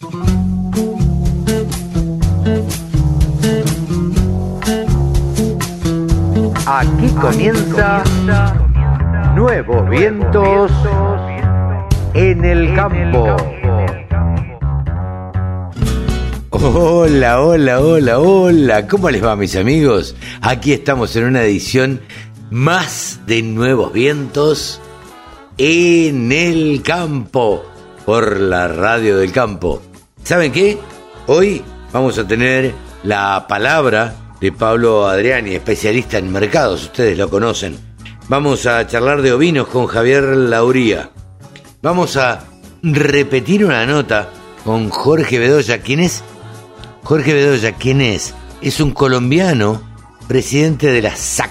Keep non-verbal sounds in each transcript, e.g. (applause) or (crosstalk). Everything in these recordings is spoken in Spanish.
Aquí comienza Nuevos Vientos en el Campo. Hola, hola, hola, hola. ¿Cómo les va mis amigos? Aquí estamos en una edición más de Nuevos Vientos en el Campo por la radio del campo. ¿Saben qué? Hoy vamos a tener la palabra de Pablo Adriani, especialista en mercados, ustedes lo conocen. Vamos a charlar de ovinos con Javier Lauría. Vamos a repetir una nota con Jorge Bedoya. ¿Quién es? Jorge Bedoya, ¿quién es? Es un colombiano, presidente de la SAC,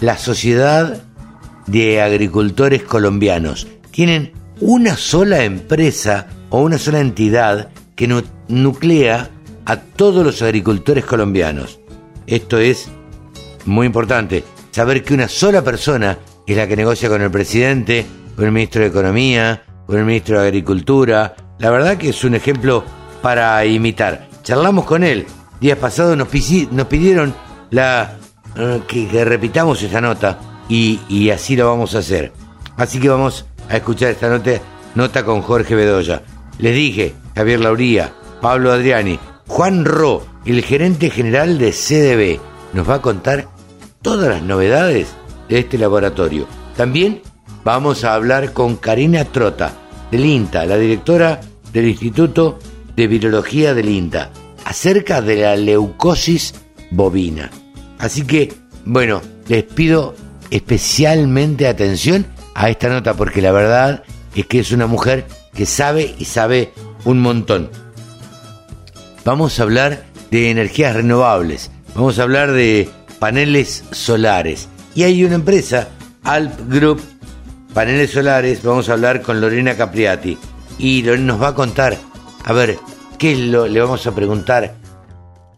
la Sociedad de Agricultores Colombianos. Tienen una sola empresa o una sola entidad que nuclea a todos los agricultores colombianos. Esto es muy importante, saber que una sola persona es la que negocia con el presidente, con el ministro de Economía, con el ministro de Agricultura. La verdad que es un ejemplo para imitar. Charlamos con él. Días pasados nos, pidieron eh, que, repitamos esta nota y, y, así lo vamos a hacer. Así que vamos a escuchar esta nota, nota con Jorge Bedoya. Les dije, Javier Lauría, Pablo Adriani, Juan Ro, el gerente general de CDB, nos va a contar todas las novedades de este laboratorio. También vamos a hablar con Karina Trota, del INTA, la directora del Instituto de Virología del INTA, acerca de la leucosis bovina. Así que, bueno, les pido especialmente atención a esta nota porque la verdad es que es una mujer que sabe y sabe un montón vamos a hablar de energías renovables, vamos a hablar de paneles solares. Y hay una empresa, Alp Group, paneles solares, vamos a hablar con Lorena Capriati. Y Lorena nos va a contar, a ver, ¿qué es lo, le vamos a preguntar?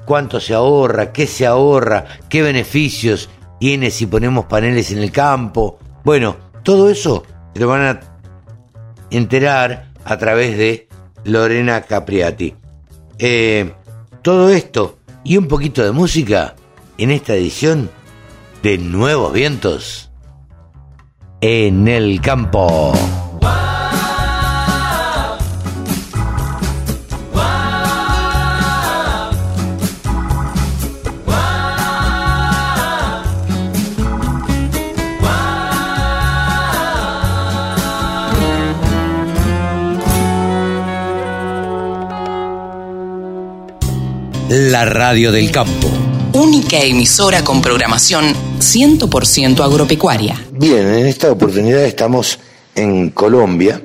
¿Cuánto se ahorra? ¿Qué se ahorra? ¿Qué beneficios tiene si ponemos paneles en el campo? Bueno, todo eso lo van a enterar a través de Lorena Capriati. Eh, todo esto y un poquito de música en esta edición de Nuevos Vientos en el campo. La radio del campo. Única emisora con programación 100% agropecuaria. Bien, en esta oportunidad estamos en Colombia.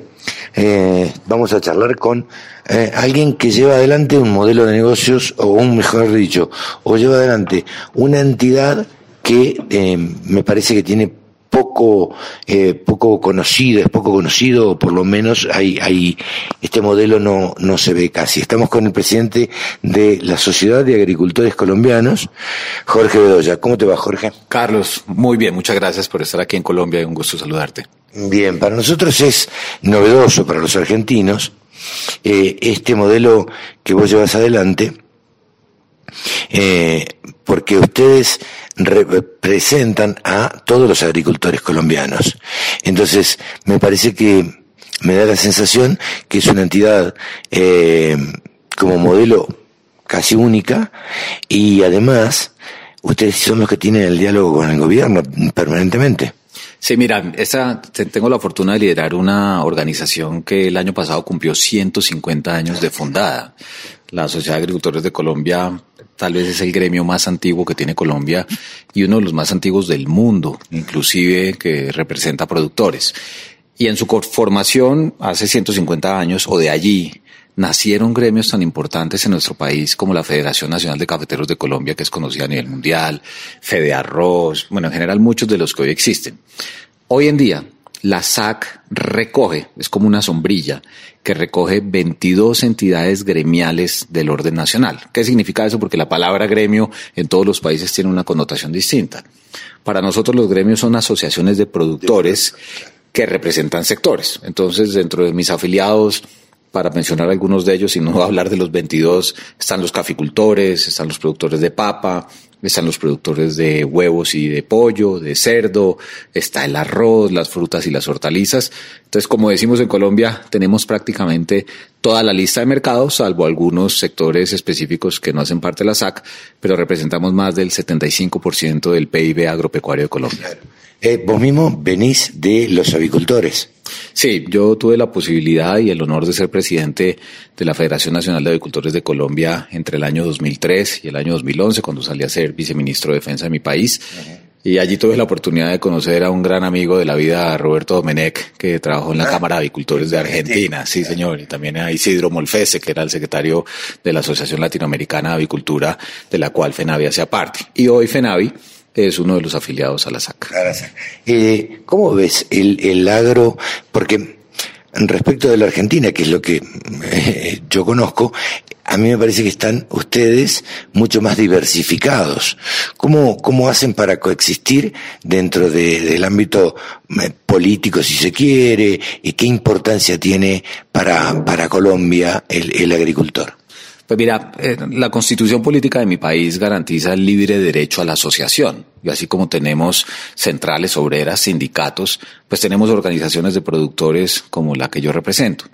Eh, vamos a charlar con eh, alguien que lleva adelante un modelo de negocios, o un mejor dicho, o lleva adelante una entidad que eh, me parece que tiene poco, eh, poco conocido, es poco conocido, o por lo menos hay, hay, este modelo no, no se ve casi. Estamos con el presidente de la Sociedad de Agricultores Colombianos, Jorge Bedoya. ¿Cómo te va, Jorge? Carlos, muy bien, muchas gracias por estar aquí en Colombia, un gusto saludarte. Bien, para nosotros es novedoso, para los argentinos, eh, este modelo que vos llevas adelante, eh, porque ustedes representan a todos los agricultores colombianos. Entonces, me parece que me da la sensación que es una entidad eh, como modelo casi única y además ustedes son los que tienen el diálogo con el gobierno permanentemente. Sí, mira, esa, tengo la fortuna de liderar una organización que el año pasado cumplió 150 años de fundada. La Sociedad de Agricultores de Colombia tal vez es el gremio más antiguo que tiene Colombia y uno de los más antiguos del mundo, inclusive que representa productores. Y en su formación, hace 150 años o de allí, nacieron gremios tan importantes en nuestro país como la Federación Nacional de Cafeteros de Colombia, que es conocida a nivel mundial, Fede Arroz, bueno, en general muchos de los que hoy existen. Hoy en día, la SAC recoge, es como una sombrilla, que recoge 22 entidades gremiales del orden nacional. ¿Qué significa eso? Porque la palabra gremio en todos los países tiene una connotación distinta. Para nosotros los gremios son asociaciones de productores que representan sectores. Entonces, dentro de mis afiliados para mencionar algunos de ellos, y no (laughs) hablar de los 22, están los caficultores, están los productores de papa, están los productores de huevos y de pollo, de cerdo, está el arroz, las frutas y las hortalizas. Entonces, como decimos en Colombia, tenemos prácticamente toda la lista de mercados, salvo algunos sectores específicos que no hacen parte de la SAC, pero representamos más del 75% del PIB agropecuario de Colombia. Eh, vos mismo venís de los avicultores. Sí, yo tuve la posibilidad y el honor de ser presidente de la Federación Nacional de Avicultores de Colombia entre el año 2003 y el año 2011, cuando salí a ser viceministro de Defensa de mi país. Y allí tuve la oportunidad de conocer a un gran amigo de la vida, Roberto Domenech, que trabajó en la ah, Cámara de Avicultores de Argentina. Sí, señor. Y también a Isidro Molfese, que era el secretario de la Asociación Latinoamericana de Avicultura, de la cual FENAVI hacía parte. Y hoy FENAVI es uno de los afiliados a la SAC. Eh, ¿Cómo ves el, el agro? Porque respecto de la Argentina, que es lo que eh, yo conozco, a mí me parece que están ustedes mucho más diversificados. ¿Cómo, cómo hacen para coexistir dentro del ámbito eh, político, si se quiere? ¿Y qué importancia tiene para, para Colombia el, el agricultor? Pues mira, eh, la constitución política de mi país garantiza el libre derecho a la asociación. Y así como tenemos centrales obreras, sindicatos, pues tenemos organizaciones de productores como la que yo represento.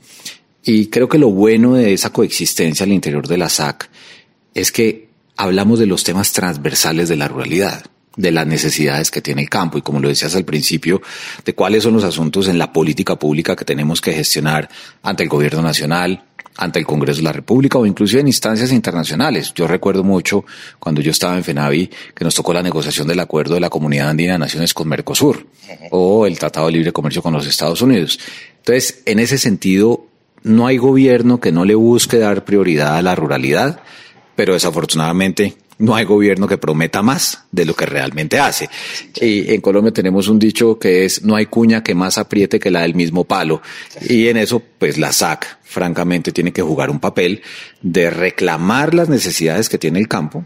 Y creo que lo bueno de esa coexistencia al interior de la SAC es que hablamos de los temas transversales de la ruralidad de las necesidades que tiene el campo y como lo decías al principio, de cuáles son los asuntos en la política pública que tenemos que gestionar ante el gobierno nacional, ante el Congreso de la República o inclusive en instancias internacionales. Yo recuerdo mucho cuando yo estaba en FENAVI que nos tocó la negociación del acuerdo de la Comunidad Andina de Naciones con Mercosur o el Tratado de Libre Comercio con los Estados Unidos. Entonces, en ese sentido, no hay gobierno que no le busque dar prioridad a la ruralidad, pero desafortunadamente no hay gobierno que prometa más de lo que realmente hace. Y en Colombia tenemos un dicho que es no hay cuña que más apriete que la del mismo palo. Y en eso, pues la SAC, francamente, tiene que jugar un papel de reclamar las necesidades que tiene el campo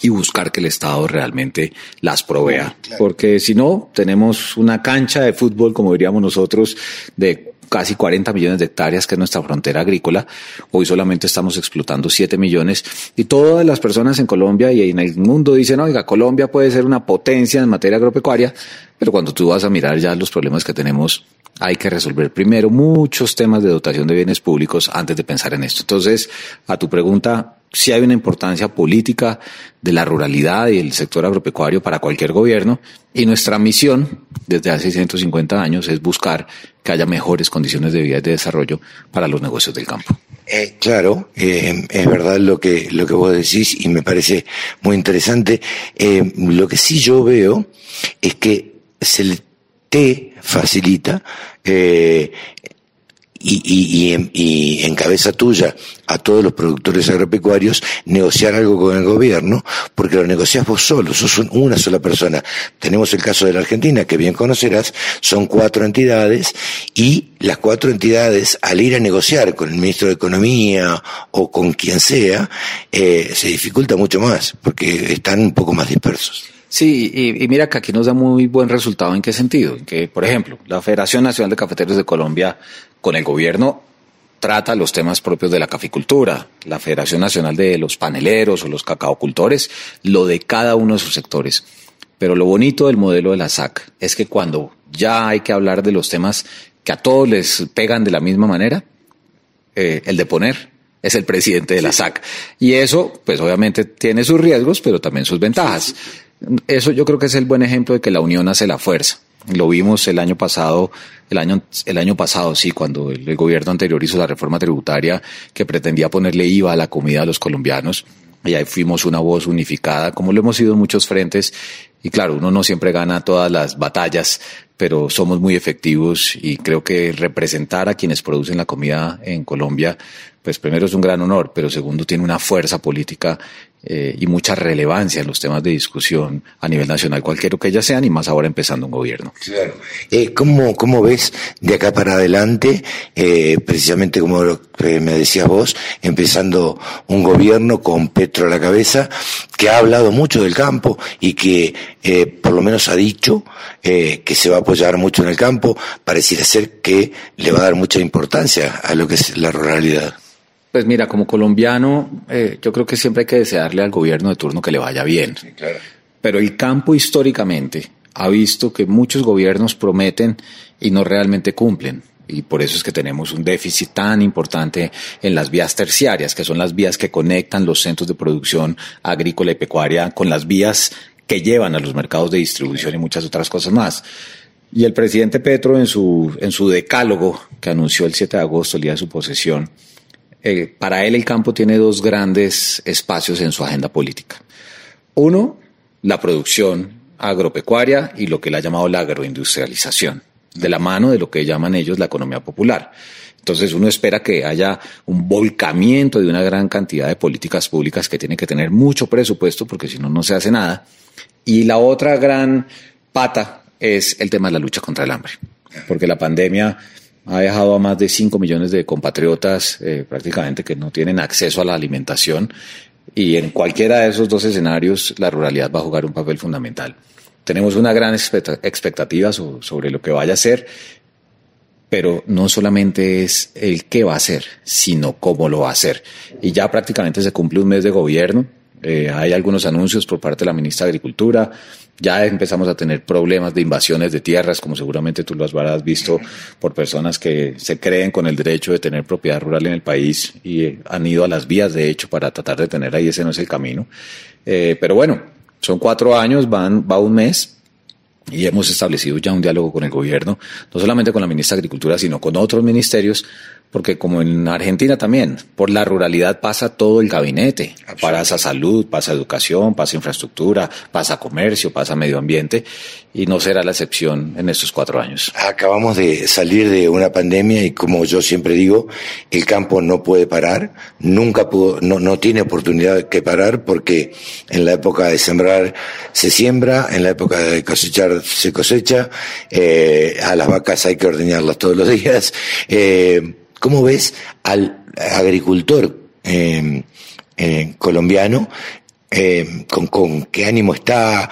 y buscar que el Estado realmente las provea. Porque si no, tenemos una cancha de fútbol, como diríamos nosotros, de casi 40 millones de hectáreas, que es nuestra frontera agrícola. Hoy solamente estamos explotando 7 millones. Y todas las personas en Colombia y en el mundo dicen, oiga, Colombia puede ser una potencia en materia agropecuaria, pero cuando tú vas a mirar ya los problemas que tenemos, hay que resolver primero muchos temas de dotación de bienes públicos antes de pensar en esto. Entonces, a tu pregunta, sí hay una importancia política de la ruralidad y el sector agropecuario para cualquier gobierno y nuestra misión desde hace 150 años es buscar que haya mejores condiciones de vida y de desarrollo para los negocios del campo. Eh, claro, eh, es verdad lo que, lo que vos decís y me parece muy interesante. Eh, lo que sí yo veo es que se le te facilita eh, y, y, y, en, cabeza tuya a todos los productores agropecuarios negociar algo con el gobierno, porque lo negocias vos solo, sos una sola persona. Tenemos el caso de la Argentina, que bien conocerás, son cuatro entidades y las cuatro entidades, al ir a negociar con el ministro de Economía o con quien sea, eh, se dificulta mucho más, porque están un poco más dispersos. Sí, y, mira que aquí nos da muy buen resultado en qué sentido. Que, por ejemplo, la Federación Nacional de Cafeteros de Colombia con el gobierno trata los temas propios de la caficultura, la Federación Nacional de los Paneleros o los cacaocultores, lo de cada uno de sus sectores. Pero lo bonito del modelo de la SAC es que cuando ya hay que hablar de los temas que a todos les pegan de la misma manera, eh, el de poner es el presidente de la SAC. Y eso, pues obviamente tiene sus riesgos, pero también sus ventajas. Eso yo creo que es el buen ejemplo de que la unión hace la fuerza. Lo vimos el año pasado, el año, el año pasado, sí, cuando el, gobierno anterior hizo la reforma tributaria que pretendía ponerle IVA a la comida a los colombianos. Y ahí fuimos una voz unificada, como lo hemos sido en muchos frentes. Y claro, uno no siempre gana todas las batallas, pero somos muy efectivos y creo que representar a quienes producen la comida en Colombia, pues primero es un gran honor, pero segundo tiene una fuerza política eh, y mucha relevancia en los temas de discusión a nivel nacional, cualquiera que ellas sean, y más ahora empezando un gobierno. Claro. Eh, ¿cómo, ¿Cómo ves de acá para adelante, eh, precisamente como me decías vos, empezando un gobierno con Petro a la cabeza, que ha hablado mucho del campo y que eh, por lo menos ha dicho eh, que se va a apoyar mucho en el campo, pareciera ser que le va a dar mucha importancia a lo que es la ruralidad? Pues mira, como colombiano, eh, yo creo que siempre hay que desearle al gobierno de turno que le vaya bien. Pero el campo históricamente ha visto que muchos gobiernos prometen y no realmente cumplen. Y por eso es que tenemos un déficit tan importante en las vías terciarias, que son las vías que conectan los centros de producción agrícola y pecuaria con las vías que llevan a los mercados de distribución y muchas otras cosas más. Y el presidente Petro en su, en su decálogo que anunció el 7 de agosto, el día de su posesión, eh, para él el campo tiene dos grandes espacios en su agenda política. Uno, la producción agropecuaria y lo que él ha llamado la agroindustrialización, de la mano de lo que llaman ellos la economía popular. Entonces uno espera que haya un volcamiento de una gran cantidad de políticas públicas que tienen que tener mucho presupuesto porque si no, no se hace nada. Y la otra gran pata es el tema de la lucha contra el hambre, porque la pandemia ha dejado a más de 5 millones de compatriotas eh, prácticamente que no tienen acceso a la alimentación y en cualquiera de esos dos escenarios la ruralidad va a jugar un papel fundamental. Tenemos una gran expectativa sobre lo que vaya a ser, pero no solamente es el qué va a hacer, sino cómo lo va a hacer. Y ya prácticamente se cumple un mes de gobierno, eh, hay algunos anuncios por parte de la ministra de Agricultura, ya empezamos a tener problemas de invasiones de tierras, como seguramente tú lo habrás visto por personas que se creen con el derecho de tener propiedad rural en el país y han ido a las vías, de hecho, para tratar de tener ahí, ese no es el camino. Eh, pero bueno, son cuatro años, van, va un mes, y hemos establecido ya un diálogo con el gobierno, no solamente con la ministra de Agricultura, sino con otros ministerios, porque como en Argentina también, por la ruralidad pasa todo el gabinete, pasa salud, pasa educación, pasa infraestructura, pasa comercio, pasa medio ambiente, y no será la excepción en estos cuatro años. Acabamos de salir de una pandemia y como yo siempre digo, el campo no puede parar, nunca pudo, no, no tiene oportunidad que parar porque en la época de sembrar se siembra, en la época de cosechar se cosecha, eh, a las vacas hay que ordeñarlas todos los (laughs) días. Eh, ¿Cómo ves al agricultor eh, eh, colombiano? Eh, con, qué ánimo está.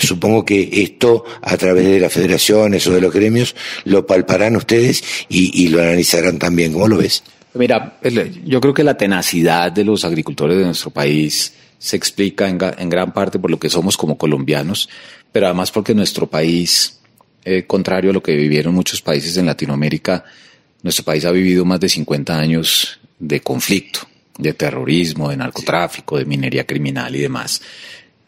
supongo que esto, a través de las federaciones o de los gremios, lo palparán ustedes y, lo analizarán también. ¿Cómo lo ves? Mira, yo creo que la tenacidad de los agricultores de nuestro país se explica en, en gran parte por lo que somos como colombianos, pero además porque nuestro país, contrario a lo que vivieron muchos países en Latinoamérica, nuestro país ha vivido más de 50 años de conflicto, de terrorismo, de narcotráfico, de minería criminal y demás.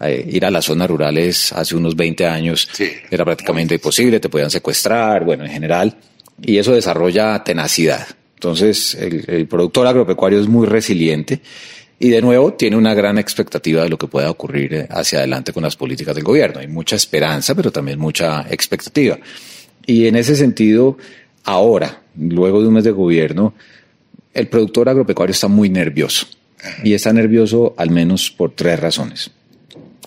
Eh, ir a las zonas rurales hace unos 20 años era prácticamente imposible, te podían secuestrar, bueno, en general, y eso desarrolla tenacidad. Entonces, el, el productor agropecuario es muy resiliente y de nuevo tiene una gran expectativa de lo que pueda ocurrir eh, hacia adelante con las políticas del gobierno. Hay mucha esperanza, pero también mucha expectativa. Y en ese sentido, ahora, luego de un mes de gobierno, el productor agropecuario está muy nervioso. Y está nervioso al menos por tres razones.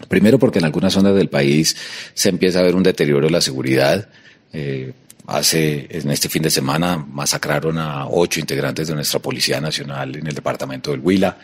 Primero, porque en algunas zonas del país se empieza a ver un deterioro de la seguridad. Eh, hace, en este fin de semana, masacraron a ocho integrantes de nuestra Policía Nacional en el departamento del Huila.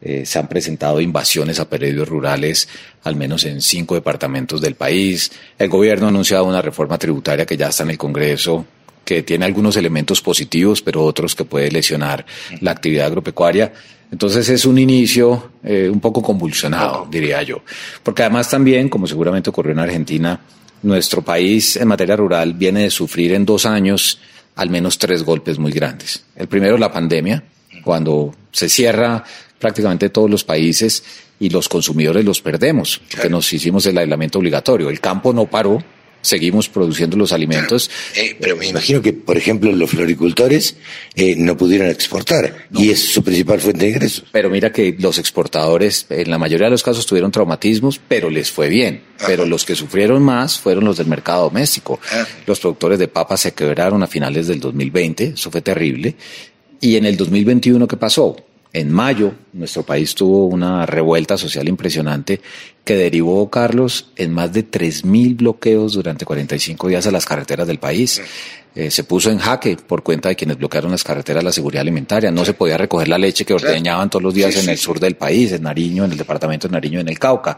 Eh, se han presentado invasiones a predios rurales, al menos en cinco departamentos del país. El gobierno ha anunciado una reforma tributaria que ya está en el Congreso que tiene algunos elementos positivos, pero otros que puede lesionar la actividad agropecuaria. Entonces es un inicio eh, un poco convulsionado, diría yo. Porque además también, como seguramente ocurrió en Argentina, nuestro país en materia rural viene de sufrir en dos años al menos tres golpes muy grandes. El primero, la pandemia, cuando se cierra prácticamente todos los países y los consumidores los perdemos, porque nos hicimos el aislamiento obligatorio. El campo no paró, seguimos produciendo los alimentos. Eh, pero me imagino que, por ejemplo, los floricultores eh, no pudieron exportar y es su principal fuente de ingresos. Pero mira que los exportadores, en la mayoría de los casos, tuvieron traumatismos, pero les fue bien. Pero los que sufrieron más fueron los del mercado doméstico. Los productores de papas se quebraron a finales del 2020, eso fue terrible. Y en el 2021, ¿qué pasó? En mayo, nuestro país tuvo una revuelta social impresionante que derivó, Carlos, en más de 3.000 bloqueos durante 45 días a las carreteras del país. Eh, se puso en jaque por cuenta de quienes bloquearon las carreteras la seguridad alimentaria. No se podía recoger la leche que ordeñaban todos los días en el sur del país, en Nariño, en el departamento de Nariño, en el Cauca.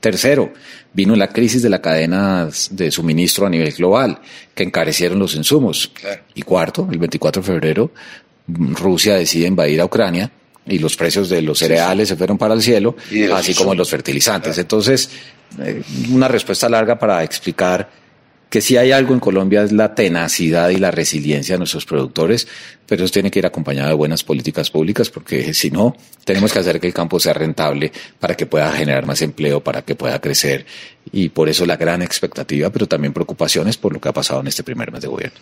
Tercero, vino la crisis de la cadena de suministro a nivel global, que encarecieron los insumos. Y cuarto, el 24 de febrero, Rusia decide invadir a Ucrania y los precios de los cereales se fueron para el cielo, así como los fertilizantes. Entonces, eh, una respuesta larga para explicar que si hay algo en Colombia es la tenacidad y la resiliencia de nuestros productores, pero eso tiene que ir acompañado de buenas políticas públicas, porque si no, tenemos que hacer que el campo sea rentable para que pueda generar más empleo, para que pueda crecer, y por eso la gran expectativa, pero también preocupaciones por lo que ha pasado en este primer mes de gobierno.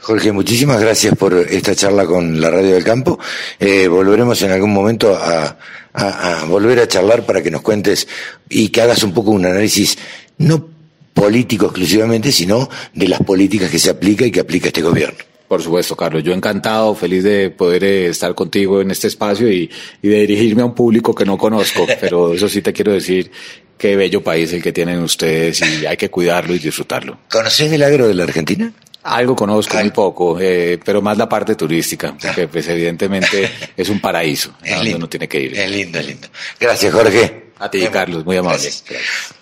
Jorge, muchísimas gracias por esta charla con la Radio del Campo. Eh, volveremos en algún momento a, a volver a charlar para que nos cuentes y que hagas un poco un análisis, no político exclusivamente, sino de las políticas que se aplica y que aplica este gobierno. Por supuesto, Carlos. Yo encantado, feliz de poder eh, estar contigo en este espacio y, y, de dirigirme a un público que no conozco. (laughs) Pero eso sí te quiero decir, qué bello país el que tienen ustedes y hay que cuidarlo y disfrutarlo. ¿Conoces el agro de la Argentina? Algo conozco, muy poco, eh, pero más la parte turística, porque pues evidentemente es un paraíso, (laughs) es donde uno tiene que ir. Es lindo, es lindo. Gracias, Jorge. A ti, Carlos, muy amable.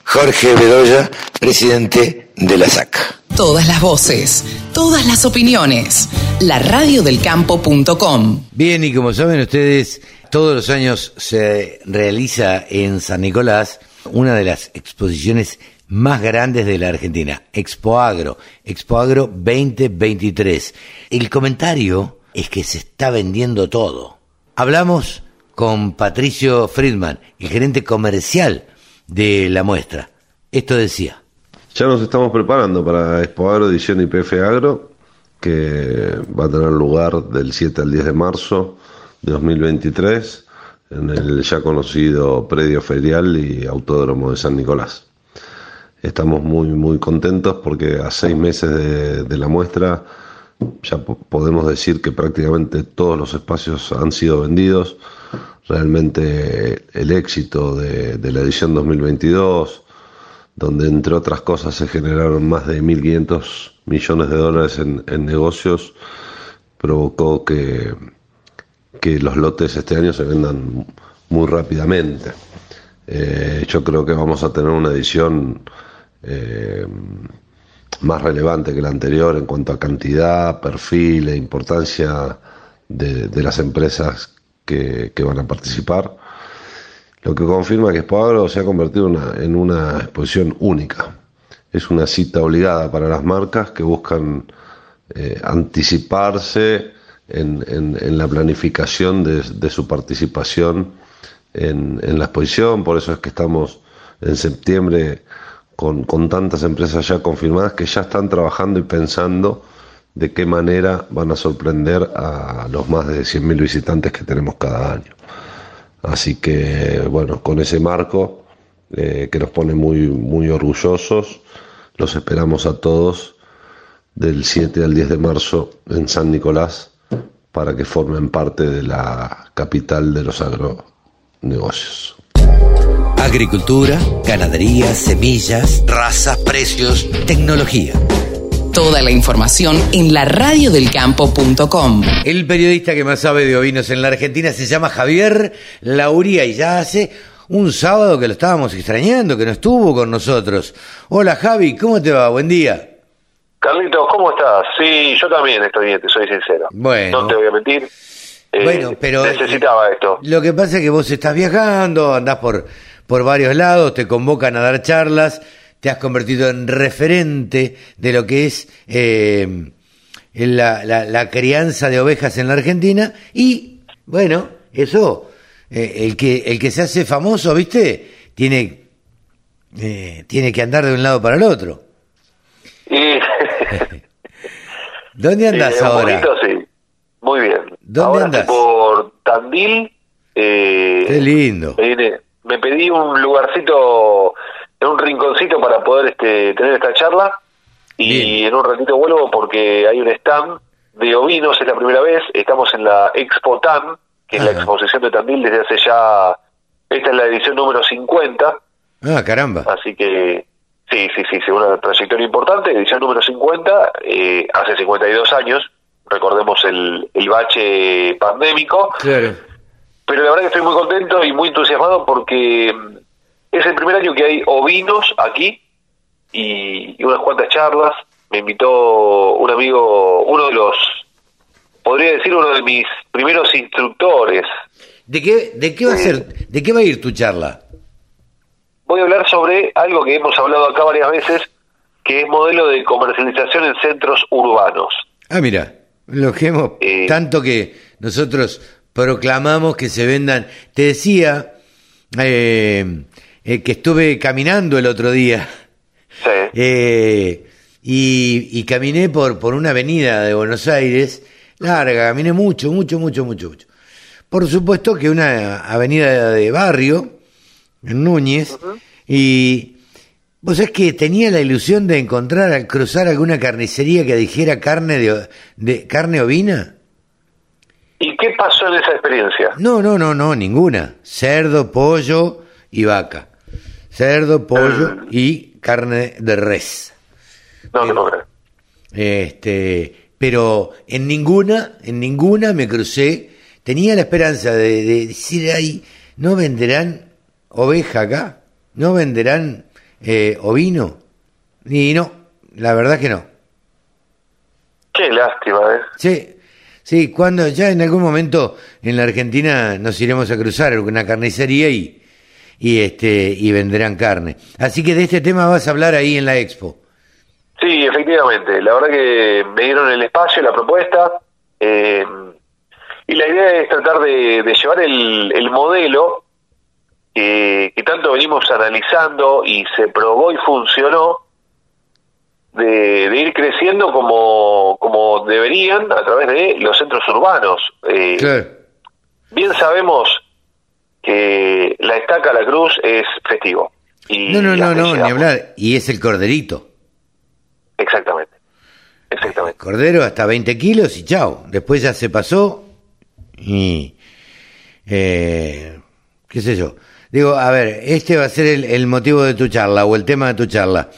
Jorge Bedoya, presidente de la SAC. Todas las voces, todas las opiniones. La radiodelcampo.com. Bien, y como saben ustedes, todos los años se realiza en San Nicolás una de las exposiciones más grandes de la Argentina, Expo Agro, Expo Agro 2023. El comentario es que se está vendiendo todo. Hablamos con Patricio Friedman, el gerente comercial de la muestra. Esto decía. Ya nos estamos preparando para Expo Agro edición IPF Agro, que va a tener lugar del 7 al 10 de marzo de 2023 en el ya conocido predio ferial y autódromo de San Nicolás. Estamos muy, muy contentos porque a seis meses de, de la muestra ya podemos decir que prácticamente todos los espacios han sido vendidos realmente el éxito de, la edición 2022, donde entre otras cosas se generaron más de 1.500 millones de dólares en, negocios, provocó que, que los lotes este año se vendan muy rápidamente. Eh, yo creo que vamos a tener una edición eh, más relevante que la anterior en cuanto a cantidad, perfil e importancia de, de las empresas que, van a participar, lo que confirma que Expo se ha convertido en una exposición única. Es una cita obligada para las marcas que buscan eh, anticiparse en, la planificación de, su participación en, la exposición, por eso es que estamos en septiembre con, con tantas empresas ya confirmadas que ya están trabajando y pensando de qué manera van a sorprender a los más de 100.000 visitantes que tenemos cada año. Así que, bueno, con ese marco eh, que nos pone muy, muy orgullosos, los esperamos a todos del 7 al 10 de marzo en San Nicolás para que formen parte de la capital de los agronegocios. Agricultura, ganadería, semillas, razas, precios, tecnología. Toda la información en la radiodelcampo.com. El periodista que más sabe de ovinos en la Argentina se llama Javier Lauría y ya hace un sábado que lo estábamos extrañando, que no estuvo con nosotros. Hola Javi, ¿cómo te va? Buen día. Carlitos, ¿cómo estás? Sí, yo también estoy bien, te soy sincero. Bueno. No te voy a mentir. Eh, bueno, pero necesitaba esto. Lo que pasa es que vos estás viajando, andás por, por varios lados, te convocan a dar charlas te has convertido en referente de lo que es eh, la, la, crianza de ovejas en la Argentina y, bueno, eso, eh, el, que, el que se hace famoso, ¿viste? Tiene, eh, tiene que andar de un lado para el otro. (laughs) ¿Dónde andas ahora? sí. Muy bien. ¿Dónde andas? Por Tandil. Qué lindo. me pedí un lugarcito en un rinconcito para poder este, tener esta charla. Y en un ratito vuelvo porque hay un stand de ovinos, es la primera vez, estamos en la Expo TAN, que es la exposición de Tandil desde hace ya, esta es la edición número 50, Ah, caramba. así que sí, sí, sí, sí, una trayectoria importante, edición número 50, eh, hace 52 años, recordemos el, el bache pandémico, Claro. pero la verdad que estoy muy contento y muy entusiasmado porque es el primer año que hay ovinos aquí y, y unas cuantas charlas. Me invitó un amigo, uno de los, podría decir uno de mis primeros instructores. ¿De qué, de qué va a ser, de qué va a ir tu charla? Voy a hablar sobre algo que hemos hablado acá varias veces, que es modelo de comercialización en centros urbanos. Ah, mira, lo que hemos, Eh. tanto que nosotros proclamamos que se vendan. Te decía eh, eh, que estuve caminando el otro día Sí. (laughs) eh, y, y caminé por, por una avenida de Buenos Aires, larga, caminé mucho, mucho, mucho, mucho, mucho. Por supuesto que una avenida de barrio, en Núñez, y vos sabés que tenía la ilusión de encontrar al cruzar alguna carnicería que dijera carne de, de carne ovina. ¿Y qué pasó en esa experiencia? No, no, no, no, ninguna. Cerdo, pollo y vaca. Cerdo, pollo Ah. y carne de res. No, no, creo. Este, pero en ninguna, en ninguna me crucé. Tenía la esperanza de, de decir ahí, ¿no venderán oveja acá? ¿No venderán eh, ovino? Y no, la verdad que no. Qué lástima, ¿eh? Sí, sí, cuando ya en algún momento en la Argentina nos iremos a cruzar una carnicería y, y este y venderán carne. Así que de este tema vas a hablar ahí en la expo. Sí, efectivamente. La verdad que me dieron el espacio, la propuesta. eh, y la idea es tratar de, de llevar el, el modelo que, que tanto venimos analizando y se probó y funcionó, de, de ir creciendo como, como deberían a través de los centros urbanos. Eh, Claro. Bien sabemos que la estaca, la cruz, es festivo. Y No, no, no, no, ni hablar. Y es el corderito. Exactamente. Exactamente. Cordero hasta 20 kilos y chao. Después ya se pasó y... eh, ¿Qué sé yo? Digo, a ver, este va a ser el, el motivo de tu charla o el tema de tu charla.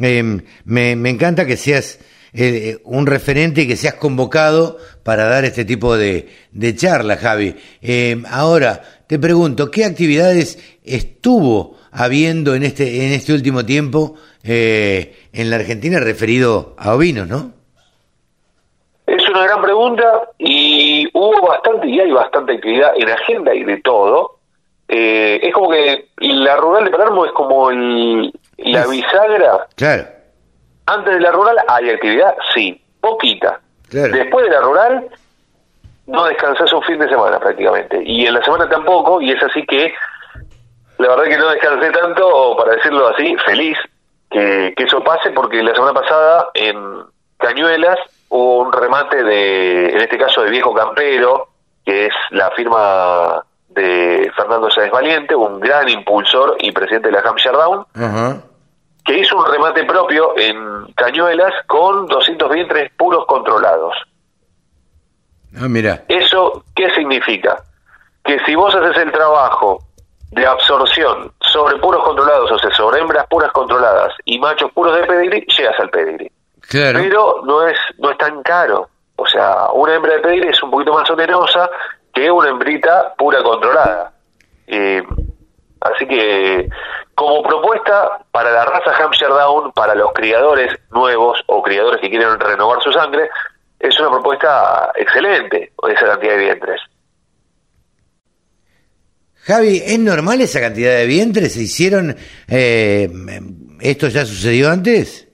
Eh, me, me encanta que seas eh, un referente y que seas convocado para dar este tipo de, de charla, Javi. Eh, ahora, te pregunto, ¿qué actividades estuvo habiendo en este, en este último tiempo eh, en la Argentina referido a ovinos, no? Es una gran pregunta y hubo bastante y hay bastante actividad en agenda y de todo. Eh, es como que la rural de Palermo es como el, la bisagra. Claro, Antes de la rural hay actividad, sí, poquita. Claro. Después de la rural no descansas un fin de semana prácticamente. Y en la semana tampoco, y es así que la verdad que no descansé tanto, o para decirlo así, feliz que, que eso pase, porque la semana pasada en Cañuelas hubo un remate de, en este caso de Viejo Campero, que es la firma de Fernando Sáenz Valiente, un gran impulsor y presidente de la Hampshire Down, que hizo un remate propio en Cañuelas con 200 vientres puros controlados. Ah, mira. ¿Eso qué significa? Que si vos haces el trabajo de absorción sobre puros controlados, o sea, sobre hembras puras controladas y machos puros de pedigrí, llegas al pedigrí. Claro. Pero no es no es tan caro. O sea, una hembra de pedigrí es un poquito más onerosa que una hembrita pura controlada. Eh, así que, como propuesta para la raza Hampshire Down, para los criadores nuevos o criadores que quieren renovar su sangre, es una propuesta excelente, esa cantidad de vientres. Javi, ¿es normal esa cantidad de vientres? ¿Se hicieron? eh, ¿Esto ya sucedió antes?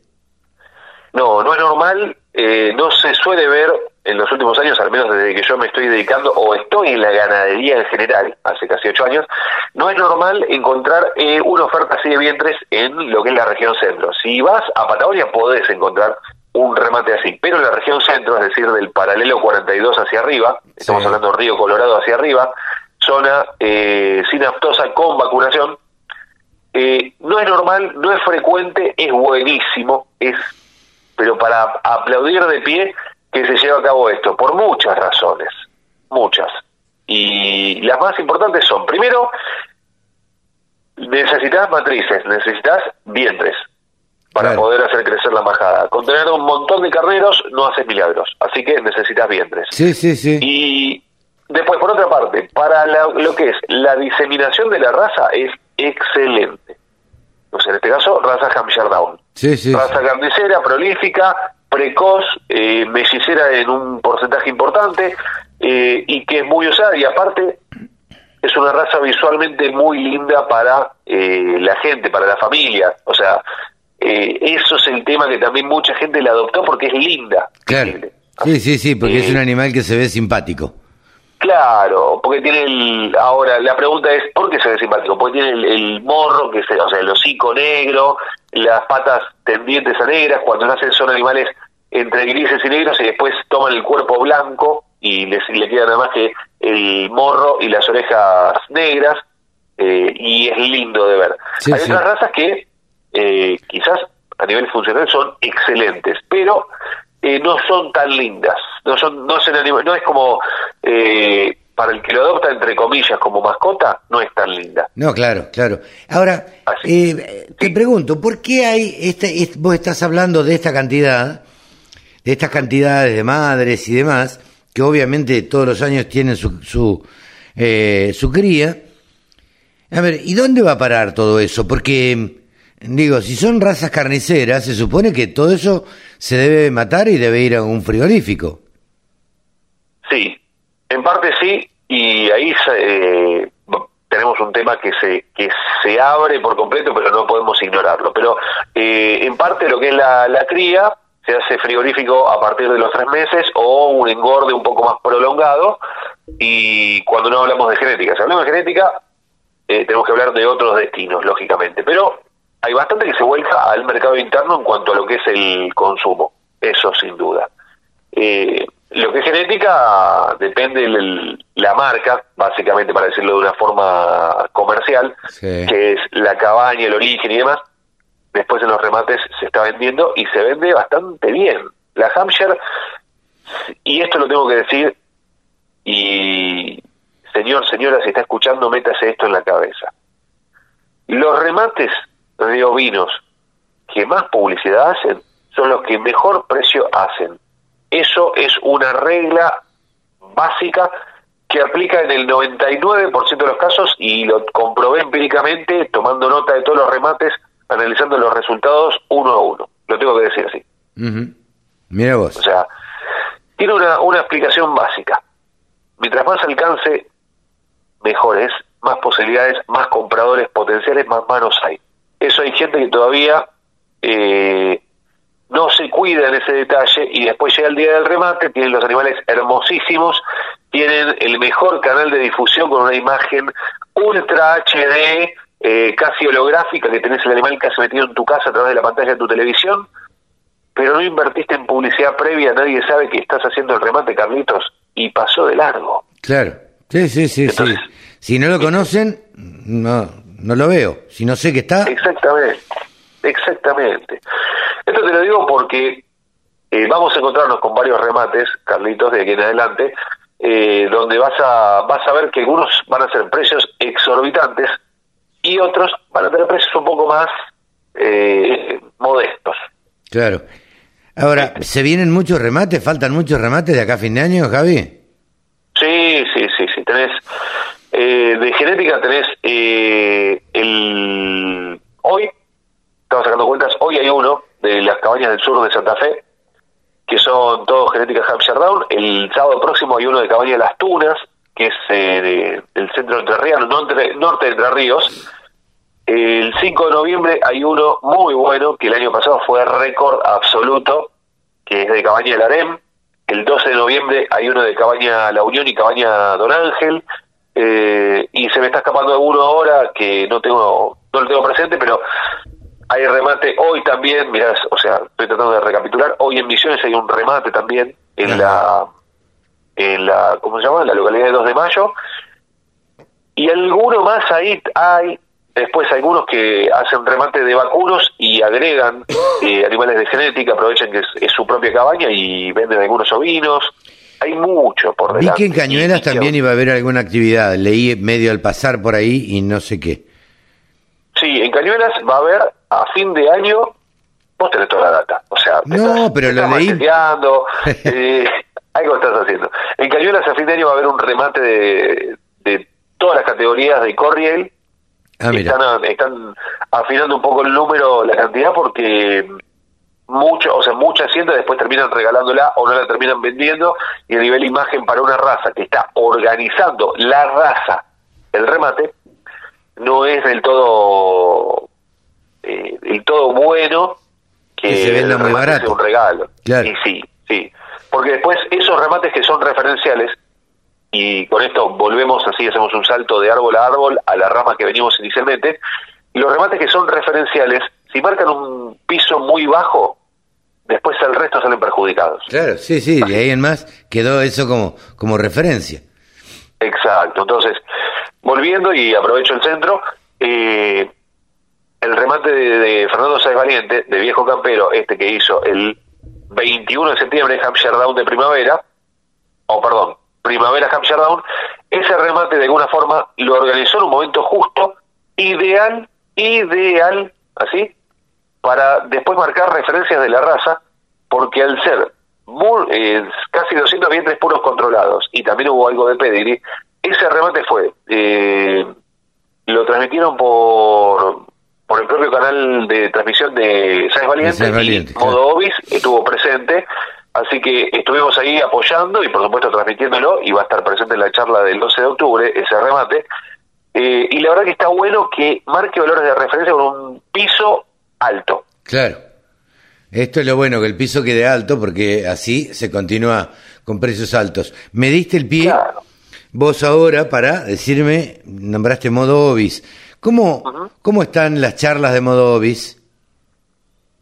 No, no es normal, eh, no se suele ver en los últimos años, al menos desde que yo me estoy dedicando o estoy en la ganadería en general, hace casi ocho años, no es normal encontrar eh, una oferta así de vientres en lo que es la región centro. Si vas a Patagonia podés encontrar un remate así, pero en la región centro, es decir, del paralelo 42 hacia arriba, estamos hablando de Río Colorado hacia arriba, zona eh, sin aftosa con vacunación, eh, no es normal, no es frecuente, es buenísimo, es pero para aplaudir de pie que se lleva a cabo esto, por muchas razones, muchas. Y, Y las más importantes son, primero, necesitas matrices, necesitas vientres para Claro. poder hacer crecer la majada. Con tener un montón de carneros no haces milagros, así que necesitas vientres. Sí, sí, sí. Y después, por otra parte, para la- lo que es la diseminación de la raza es excelente. O sea, en este caso, raza Hampshire Down. Sí, sí. raza carnicera, prolífica, precoz, eh, mellicera en un porcentaje importante eh, y que es muy usada y aparte es una raza visualmente muy linda para eh, la gente, para la familia. O sea, eh, eso es el tema que también mucha gente la adoptó porque es linda. Claro. Sí, sí, sí, porque es Eh, un animal que se ve simpático. Claro, porque tiene el... Ahora, la pregunta es, ¿por qué se ve simpático? Porque tiene el, el morro, que se, o sea, el hocico negro, las patas tendientes a negras, cuando nacen son animales entre grises y negros y después toman el cuerpo blanco y les, le queda nada más que el morro y las orejas negras eh, y es lindo de ver. Sí, Hay sí. otras razas que eh, quizás a nivel funcional son excelentes, pero eh, no son tan lindas. No son, no, anima- no es como eh, para el que lo adopta entre comillas como mascota, no es tan linda. No, claro, claro. Ahora, eh, te pregunto, ¿por qué hay, este, est- vos estás hablando de esta cantidad, de estas cantidades de madres y demás, que obviamente todos los años tienen su, su, eh, su cría? A ver, ¿y dónde va a parar todo eso? Porque, digo, si son razas carniceras, se supone que todo eso se debe matar y debe ir a un frigorífico. Sí, en parte sí, y ahí eh, tenemos un tema que se que se abre por completo, pero no podemos ignorarlo. Pero eh, en parte lo que es la, la cría se hace frigorífico a partir de los tres meses o un engorde un poco más prolongado. Y cuando no hablamos de genética, si hablamos de genética, eh, tenemos que hablar de otros destinos, lógicamente. Pero hay bastante que se vuelca al mercado interno en cuanto a lo que es el consumo, eso sin duda. Eh, lo que es genética depende de la marca, básicamente para decirlo de una forma comercial, Sí. que es la cabaña, el origen y demás. Después en los remates se está vendiendo y se vende bastante bien. La Hampshire, y esto lo tengo que decir, y señor, señora, si está escuchando, métase esto en la cabeza. Los remates de ovinos que más publicidad hacen son los que mejor precio hacen. Eso es una regla básica que aplica en el 99% de los casos y lo comprobé empíricamente tomando nota de todos los remates, analizando los resultados uno a uno. Lo tengo que decir así. Ujú. Mira vos. O sea, tiene una, una explicación básica. Mientras más alcance, mejores, más posibilidades, más compradores potenciales, más manos hay. Eso hay gente que todavía eh, no se cuida en ese detalle y después llega el día del remate, tienen los animales hermosísimos, tienen el mejor canal de difusión con una imagen ultra HD, eh, casi holográfica, que tenés el animal casi metido en tu casa a través de la pantalla de tu televisión, pero no invertiste en publicidad previa, nadie sabe que estás haciendo el remate, Carlitos, y pasó de largo. Claro. Sí, sí, sí, Entonces- sí. Si no lo conocen, no, no lo veo. Si no sé que está, Exactamente, exactamente. Esto te lo digo porque eh, vamos a encontrarnos con varios remates, Carlitos, de aquí en adelante, eh, donde vas a, vas a ver que algunos van a ser precios exorbitantes y otros van a tener precios un poco más eh, modestos. claro. Ahora, ¿se vienen muchos remates? ¿Faltan muchos remates de acá a fin de año, Javi? Sí, sí, sí, sí. Tenés eh, de genética tenés eh, el hoy estamos sacando cuentas. Hoy hay uno de las cabañas del sur de Santa Fe que son todos genética Hampshire Down. El sábado próximo hay uno de cabaña de las Tunas que es eh, de- del centro norte de Entre Ríos. El 5 de noviembre hay uno muy bueno que el año pasado fue récord absoluto, que es de Cabaña del Arem. El 12 de noviembre hay uno de Cabaña La Unión y Cabaña Don Ángel. Eh, y se me está escapando alguno ahora que no tengo no lo tengo presente, pero hay remate hoy también, mirá, o sea, estoy tratando de recapitular, hoy en Misiones hay un remate también en la en la ¿cómo se llama? En la localidad de 2 de Mayo. Y alguno más ahí hay, después algunos que hacen remate de vacunos y agregan (laughs) eh, animales de genética, aprovechan que es, es su propia cabaña y venden algunos ovinos. Hay mucho por Vi delante. que en Cañuelas también iba a haber alguna actividad. Leí medio al pasar por ahí y no sé qué. Sí, en Cañuelas va a haber a fin de año, vos tenés toda la data. O sea, No, estás- pero lo leí. (laughs) eh, algo estás haciendo. En Cañuelas a fin de año va a haber un remate de, de todas las categorías de Corriel. Ah, mira. están, están afinando un poco el número, la cantidad, porque mucho, o sea, mucha hacienda después terminan regalándola o no la terminan vendiendo y a nivel imagen para una raza que está organizando la raza, el remate, no es del todo eh, del todo bueno que, Que se venda el muy barato. sea un regalo. Claro. Y sí, sí. Porque después esos remates que son referenciales, y con esto volvemos así, hacemos un salto de árbol a árbol a la rama que venimos inicialmente, los remates que son referenciales, si marcan un piso muy bajo, después el resto salen perjudicados. Claro, sí, sí, de ahí en más quedó eso como, como referencia. Exacto. Entonces, volviendo y aprovecho el centro, eh, el remate de, de Fernando Sáez Valiente, de Viejo Campero, este que hizo el 21 de septiembre, Hampshire Down de primavera, o perdón, primavera Hampshire Down, ese remate de alguna forma lo organizó en un momento justo, ideal, ideal, así, para después marcar referencias de la raza, porque al ser muy- eh, casi 200 vientres puros controlados y también hubo algo de pedigree, ese remate fue, eh, lo transmitieron por por el propio canal de transmisión de Sáenz Valiente, Sáenz Valiente, y claro. Modo Obis estuvo presente, así que estuvimos ahí apoyando y por supuesto transmitiéndolo y va a estar presente en la charla del 11 de octubre, ese remate, Eh, y la verdad que está bueno que marque valores de referencia con un piso alto. Claro. Esto es lo bueno, que el piso quede alto porque así se continúa con precios altos. Me diste el pie Claro. vos ahora para decirme, nombraste modo Obis. ¿Cómo, ¿Cómo están las charlas de modo Obis?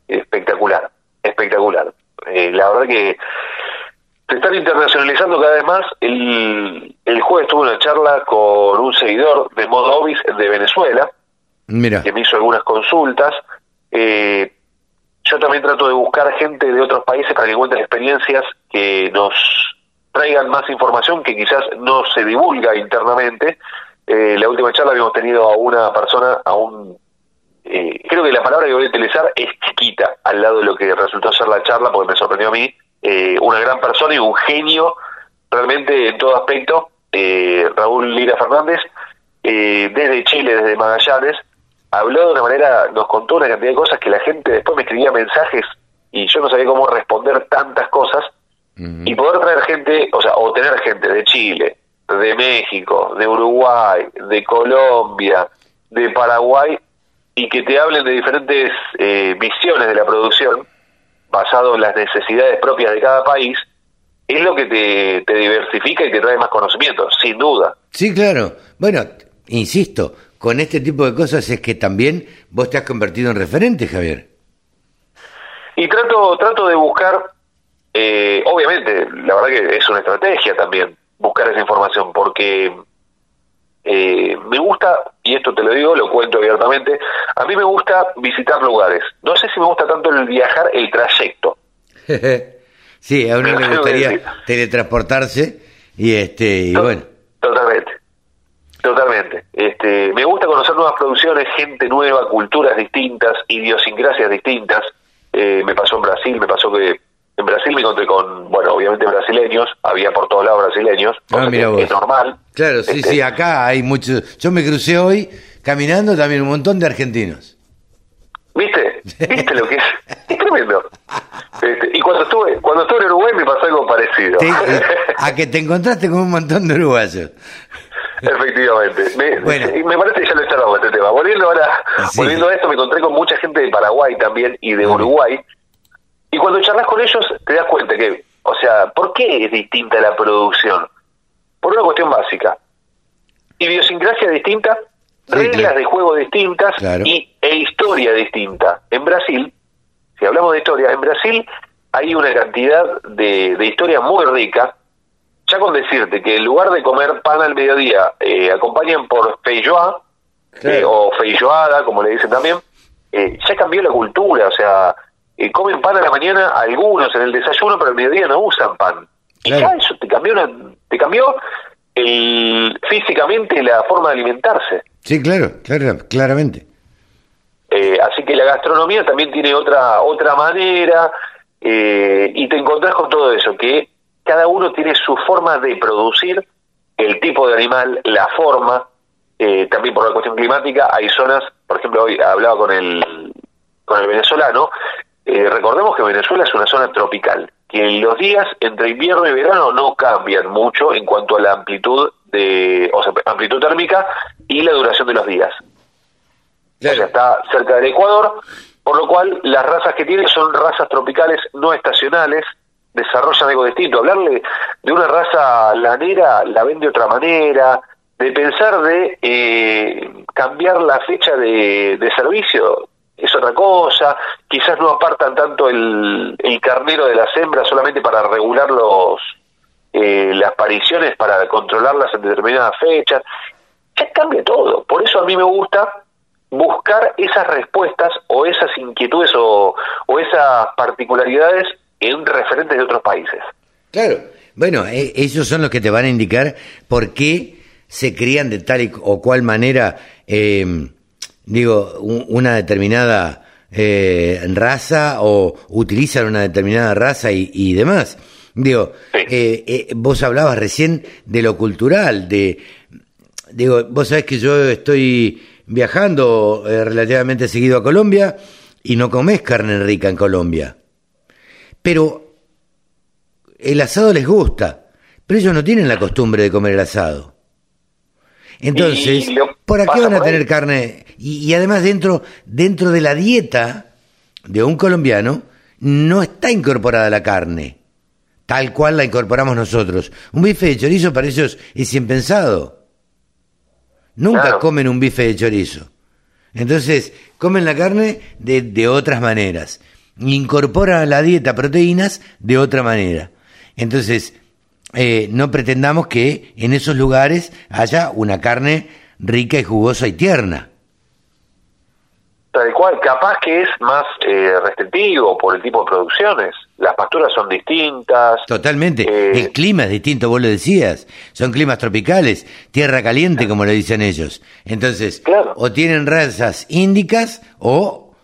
espectacular, espectacular. Eh, la verdad que se están internacionalizando cada vez más. El, el jueves tuve una charla con un seguidor de Modo Obis de Venezuela, Mira, que me hizo algunas consultas. Eh, yo también trato de buscar gente de otros países para que cuenten experiencias que nos traigan más información que quizás no se divulga internamente. Eh, la última charla habíamos tenido a una persona, a un... eh, creo que la palabra que voy a utilizar es chiquita al lado de lo que resultó ser la charla, porque me sorprendió a mí. eh, una gran persona y un genio realmente en todo aspecto. eh, Raúl Lira Fernández, eh, desde Chile, desde Magallanes, habló de una manera, nos contó una cantidad de cosas que la gente después me escribía mensajes y yo no sabía cómo responder tantas cosas y poder traer gente, o sea, o tener gente de Chile, de México, de Uruguay, de Colombia, de Paraguay y que te hablen de diferentes eh, visiones de la producción basado en las necesidades propias de cada país es lo que te, te diversifica y te trae más conocimiento, sin duda. sí, claro. Bueno, insisto, con este tipo de cosas es que también vos te has convertido en referente, Javier. Y trato, trato de buscar, eh, obviamente, la verdad que es una estrategia también buscar esa información, porque eh, me gusta, y esto te lo digo, lo cuento abiertamente, a mí me gusta visitar lugares. No sé si me gusta tanto el viajar, el trayecto. (laughs) sí, a uno le gustaría teletransportarse y este y bueno, Totalmente. Totalmente. Este, me gusta conocer nuevas producciones, gente nueva, culturas distintas, idiosincrasias distintas. Eh, me pasó en Brasil, me pasó que en Brasil me encontré con, bueno, obviamente brasileños, había por todos lados brasileños, Ah, mira vos. es normal. Claro, sí, Este, sí, acá hay muchos. Yo me crucé hoy caminando también un montón de argentinos. ¿Viste? ¿Viste lo que es? Es tremendo. Este, y cuando estuve, cuando estuve en Uruguay me pasó algo parecido. Te- eh, a que te encontraste con un montón de uruguayos. Efectivamente. Me, Bueno. me parece que ya lo charlamos este tema. Volviendo ahora, Sí. volviendo a esto, me encontré con mucha gente de Paraguay también y de. Uruguay. Y cuando charlas con ellos, te das cuenta que, o sea, ¿por qué es distinta la producción? Por una cuestión básica. Idiosincrasia distinta, Sí, reglas claro. de juego distintas Claro. y, e historia distinta. En Brasil, si hablamos de historia, en Brasil hay una cantidad de, de historia muy rica. Ya con decirte que en lugar de comer pan al mediodía, eh, acompañan por feijoa, Claro. eh, o feijoada, como le dicen también, eh, ya cambió la cultura, o sea, eh, comen pan a la mañana algunos en el desayuno, pero al mediodía no usan pan. Y ya eso te cambió, una- te cambió el, físicamente la forma de alimentarse. Sí, claro, claro, claramente. Eh, así que la gastronomía también tiene otra otra manera eh, y te encontrás con todo eso, que cada uno tiene su forma de producir el tipo de animal, la forma, eh, también por la cuestión climática, hay zonas, por ejemplo, hoy hablaba con el, con el venezolano, eh, recordemos que Venezuela es una zona tropical, que los días entre invierno y verano no cambian mucho en cuanto a la amplitud de, o sea, amplitud térmica y la duración de los días. O sea, está cerca del Ecuador, por lo cual las razas que tiene son razas tropicales no estacionales, desarrollan algo distinto. Hablarle de una raza lanera la ven de otra manera, de pensar de eh, cambiar la fecha de, servicio es otra cosa, quizás no apartan tanto el, carnero de las hembras solamente para regular los eh, las pariciones, para controlarlas en determinadas fechas, ya cambia todo. Por eso a mí me gusta buscar esas respuestas o esas inquietudes o, o esas particularidades en referentes de otros países. Claro. Bueno, eh, ellos son los que te van a indicar por qué se crían de tal y- o cual manera, eh, digo, un- una determinada eh, raza o utilizan una determinada raza y, y demás. Digo, Sí. eh, eh, vos hablabas recién de lo cultural, de, digo, vos sabés que yo estoy viajando relativamente seguido a Colombia y no comés carne rica en Colombia. Pero el asado les gusta, pero ellos no tienen la costumbre de comer el asado. Entonces, ¿por qué van a tener carne? Y, y además dentro, dentro de la dieta de un colombiano no está incorporada la carne, tal cual la incorporamos nosotros. Un bife de chorizo para ellos es impensado. Nunca Claro. comen un bife de chorizo. Entonces, comen la carne de, de otras maneras. Incorporan a la dieta proteínas de otra manera. Entonces, eh, no pretendamos que en esos lugares haya una carne rica y jugosa y tierna. Tal cual, capaz que es más eh, restrictivo por el tipo de producciones. Las pasturas son distintas. Totalmente. Eh, El clima es distinto, vos lo decías. Son climas tropicales, tierra caliente, como le dicen ellos. Entonces, Claro. o tienen razas índicas o,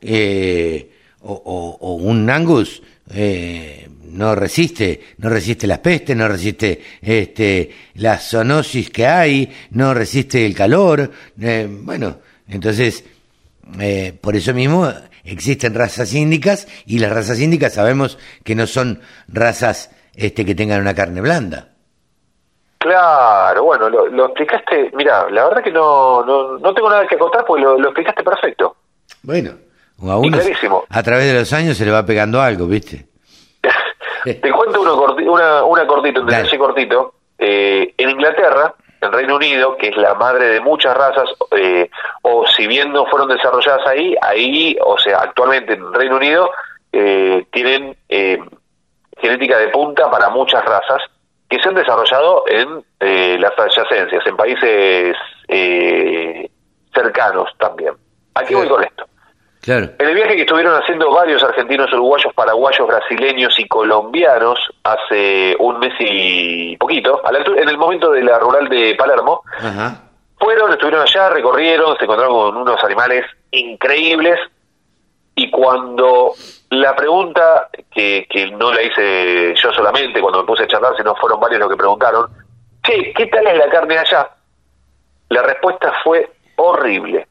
eh, o, o- o un Angus eh, no resiste, no resiste las pestes, no resiste este, la zoonosis que hay, no resiste el calor. eh, bueno, entonces, eh, por eso mismo existen razas índicas y las razas índicas sabemos que no son razas este, que tengan una carne blanda. Claro, bueno, lo, lo explicaste. Mira, la verdad que no, no, no tengo nada que acotar porque lo, lo explicaste perfecto. Bueno, a uno clarísimo. a través de los años se le va pegando algo, ¿viste? (laughs) Te cuento uno corti- una, una cortito, un detalle cortito. Eh, en Inglaterra, en Reino Unido, que es la madre de muchas razas, eh, o si bien no fueron desarrolladas ahí, ahí, o sea, actualmente en Reino Unido, eh, tienen eh, genética de punta para muchas razas que se han desarrollado en eh, las adyacencias, en países eh, cercanos también. Aquí voy con esto. Claro. En el viaje que estuvieron haciendo varios argentinos, uruguayos, paraguayos, brasileños y colombianos hace un mes y poquito, a la altura- en el momento de la rural de Palermo, Ajá. fueron, estuvieron allá, recorrieron, se encontraron con unos animales increíbles y cuando la pregunta, que, que no la hice yo solamente, cuando me puse a charlar, sino fueron varios los que preguntaron, che, ¿qué tal es la carne allá? La respuesta fue horrible.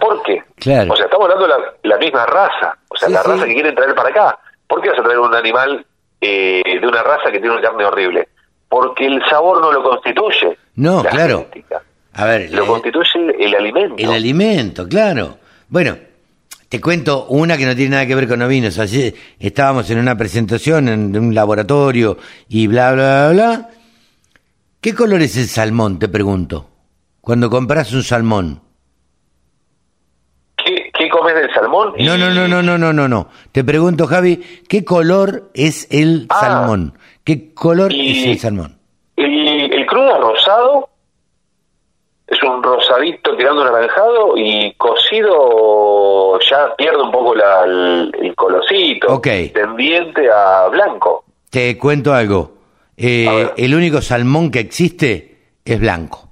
¿Por qué? Claro. O sea, estamos hablando de la, la misma raza, o sea, Sí, la sí. raza que quieren traer para acá. ¿Por qué vas a traer un animal eh, de una raza que tiene una carne horrible? Porque el sabor no lo constituye. No, la claro. genética. A ver, Lo eh, constituye el alimento. el alimento, claro. Bueno, te cuento una que no tiene nada que ver con ovinos. Ayer estábamos en una presentación en un laboratorio y bla, bla, bla, bla. ¿Qué color es el salmón, te pregunto? Cuando compras un salmón. ¿Qué, qué comes del salmón? No, Y- no, no, no, no, no, no, no. Te pregunto, Javi, ¿qué color es el Ah. salmón? ¿Qué color Y- es el salmón? El, el crudo es rosado, es un rosadito tirando anaranjado y cocido ya pierde un poco la- el, el colorcito, Ok. tendiente a blanco. Te cuento algo. eh, el único salmón que existe es blanco.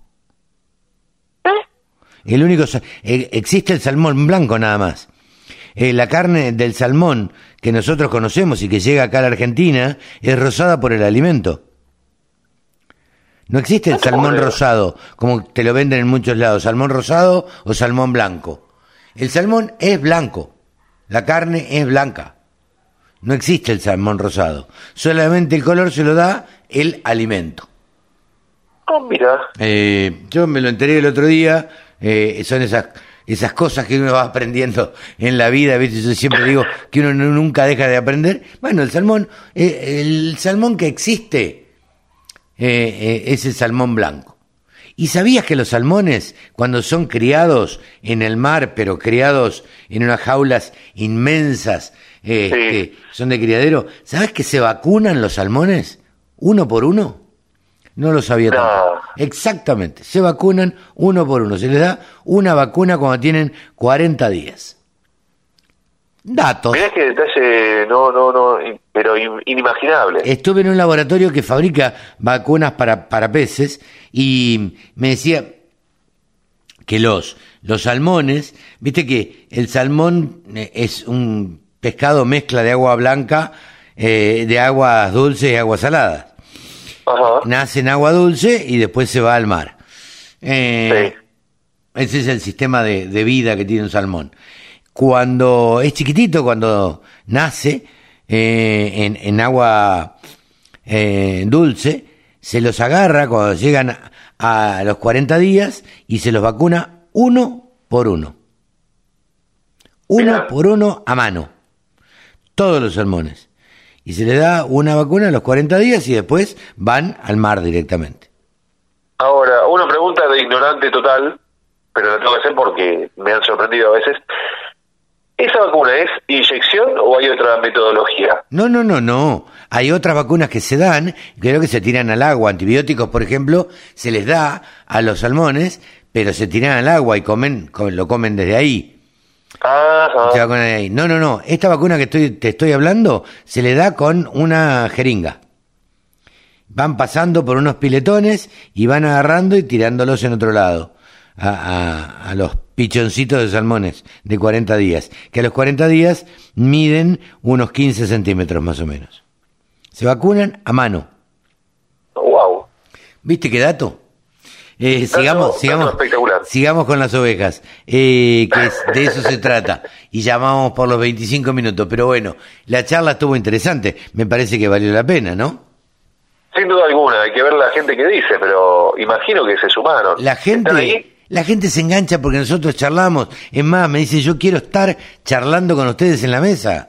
El único eh, existe el salmón blanco nada más. Eh, la carne del salmón que nosotros conocemos y que llega acá a la Argentina es rosada por el alimento. No existe el salmón rosado, como te lo venden en muchos lados, salmón rosado o salmón blanco. El salmón es blanco, la carne es blanca. No existe el salmón rosado, solamente el color se lo da el alimento. Oh, mira. Eh, yo me lo enteré el otro día, eh, son esas, esas cosas que uno va aprendiendo en la vida, ¿viste? yo siempre digo que uno nu- nunca deja de aprender. Bueno, el salmón, eh, el salmón que existe eh, es el salmón blanco. ¿Y sabías que los salmones, cuando son criados en el mar, pero criados en unas jaulas inmensas, Sí. que son de criadero, ¿sabes que se vacunan los salmones uno por uno? No lo sabía No. tampoco. Exactamente, se vacunan uno por uno. Se les da una vacuna cuando tienen 40 días. Datos. Mirá que detalle, no, no, no, pero in- inimaginable. Estuve en un laboratorio que fabrica vacunas para, para peces y me decía que los, los salmones, viste que el salmón eh, es un pescado mezcla de agua blanca, eh, de aguas dulces y aguas saladas. Ajá. Nace en agua dulce y después se va al mar. Eh, Sí. Ese es el sistema de, de vida que tiene un salmón. Cuando es chiquitito, cuando nace eh, en, en agua eh, dulce, se los agarra cuando llegan a, a los 40 días y se los vacuna uno por uno. Uno por uno a mano. Todos los salmones. Y se les da una vacuna a los 40 días y después van al mar directamente. Ahora, una pregunta de ignorante total, pero la tengo que hacer porque me han sorprendido a veces. ¿Esa vacuna es inyección o hay otra metodología? No, no, no, no. Hay otras vacunas que se dan, creo que se tiran al agua. Antibióticos, por ejemplo, se les da a los salmones, pero se tiran al agua y comen, co- lo comen desde ahí. Ajá. Se vacunan ahí. No, no, no. Esta vacuna que estoy, te estoy hablando se le da con una jeringa. Van pasando por unos piletones y van agarrando y tirándolos en otro lado. A, a- a los pichoncitos de salmones de 40 días. Que a los 40 días miden unos 15 centímetros más o menos. Se vacunan a mano. Wow. ¿Viste qué dato? Eh, sigamos, sigamos, espectacular. sigamos con las ovejas, eh, que es- de eso se trata. Y llamamos por los 25 minutos. Pero bueno, la charla estuvo interesante. Me parece que valió la pena, ¿no? Sin duda alguna, hay que ver la gente que dice, pero imagino que se sumaron. La gente, la gente se engancha porque nosotros charlamos. Es más, me dice, yo quiero estar charlando con ustedes en la mesa.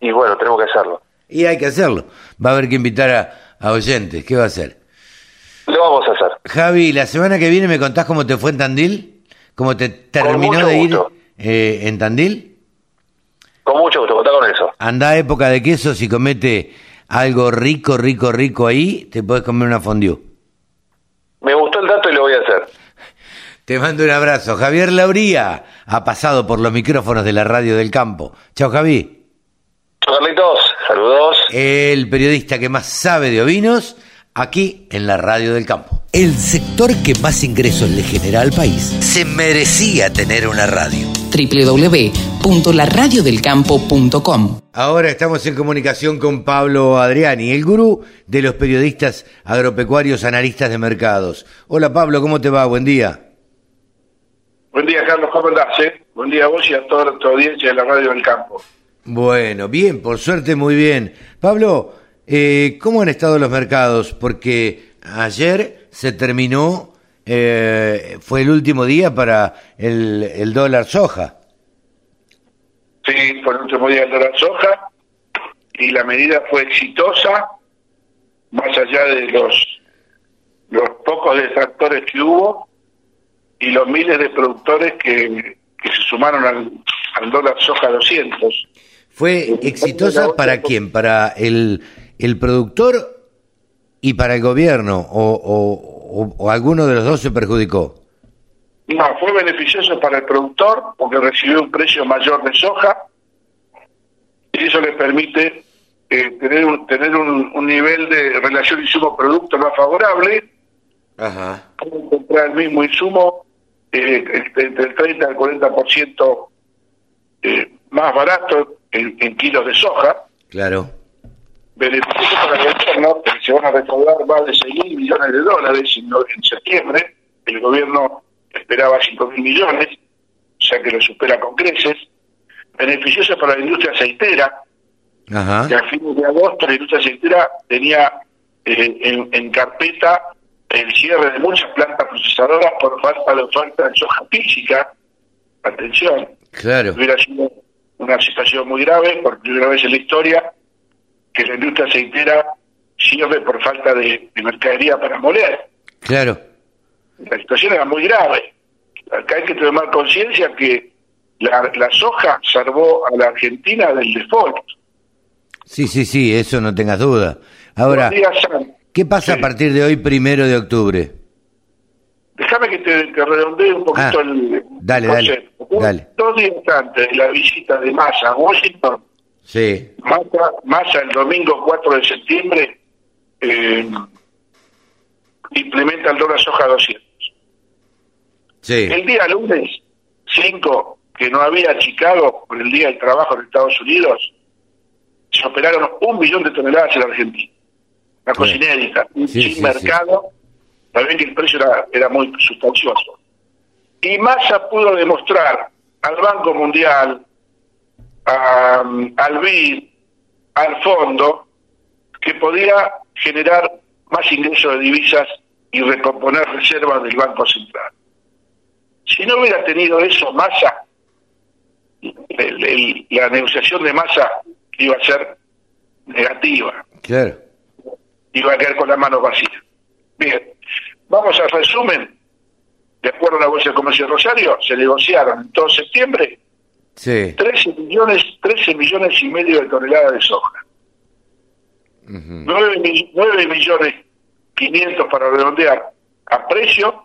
Y bueno, tenemos que hacerlo. Y hay que hacerlo. Va a haber que invitar a, a oyentes. ¿Qué va a hacer? Lo vamos a hacer. Javi, la semana que viene me contás cómo te fue en Tandil. ¿Cómo te terminó de ir eh, en Tandil? Con mucho gusto, contá con eso. Anda a época de quesos y comete algo rico, rico, rico ahí, te puedes comer una fondue. Me gustó el dato y lo voy a hacer. Te mando un abrazo. Javier Lauría ha pasado por los micrófonos de la radio del campo. Chao, Javi. Chao, Carlitos. Saludos. El periodista que más sabe de ovinos, aquí en la radio del campo. El sector que más ingresos le genera al país se merecía tener una radio. www.laradiodelcampo.com Ahora estamos en comunicación con Pablo Adriani, el gurú de los periodistas agropecuarios analistas de mercados. Hola Pablo, ¿cómo te va? Buen día. Buen día, Carlos, ¿cómo andás? eh? Buen día a vos y a toda tu audiencia de la Radio del Campo. Bueno, bien, por suerte muy bien. Pablo, eh, ¿cómo han estado los mercados? Porque ayer se terminó, eh, fue el último día para el, el dólar soja. Sí, fue el último día del dólar soja y la medida fue exitosa, más allá de los, los pocos detractores que hubo y los miles de productores que, que se sumaron al, al dólar soja 200. ¿Fue exitosa para quién? ¿Para el, el productor y para el gobierno? ¿O, o- o- o alguno de los dos se perjudicó? No, fue beneficioso para el productor porque recibió un precio mayor de soja y eso le permite eh, tener, un, tener un, un nivel de relación insumo-producto más favorable, Ajá. pueden comprar el mismo insumo eh, entre el 30 al 40% eh, más barato en, en kilos de soja. Claro. Beneficios para el gobierno, que se van a recaudar más de 6 mil millones de dólares en, en septiembre. El gobierno esperaba 5 mil millones, o sea que lo supera con creces. Beneficioso para la industria aceitera, que Ajá. a fines de agosto la industria aceitera tenía eh, en, en carpeta el cierre de muchas plantas procesadoras por falta de oferta de soja física. Atención, Claro. hubiera sido una situación muy grave, por primera vez en la historia, que la industria aceitera cierre por falta de, de mercadería para moler. Claro. La situación era muy grave. Acá hay que tomar conciencia que la, la soja salvó a la Argentina del default. Sí, sí, sí, eso no tengas duda. Ahora, días ¿qué pasa a partir de hoy, primero de octubre? Déjame que te, te redondee un poquito Ah, el dale, el dale, concepto. Dos- dale. Dos días antes de la visita de Massa a Washington, Sí. Massa, Massa el domingo 4 de septiembre eh, implementa el dólar soja 200. Sí. El día lunes 5, que no había Chicago por el Día del Trabajo en Estados Unidos, se operaron un millón de toneladas en la Argentina. Una cosa Sí. inédita. Un Sí, sin mercado, también que el precio era, era muy sustancioso. Y Massa pudo demostrar al Banco Mundial, a- al BID, al fondo, que podía generar más ingresos de divisas y recomponer reservas del Banco Central. Si no hubiera tenido eso, el- el- la negociación de Massa iba a ser negativa, Claro. iba a quedar con las manos vacías. Bien, vamos al resumen. De acuerdo a la Bolsa de Comercio de Rosario, se negociaron en todo septiembre Sí. 13 millones, 13 millones y medio de toneladas de soja. 9, mi- 9 millones 500 para redondear a precio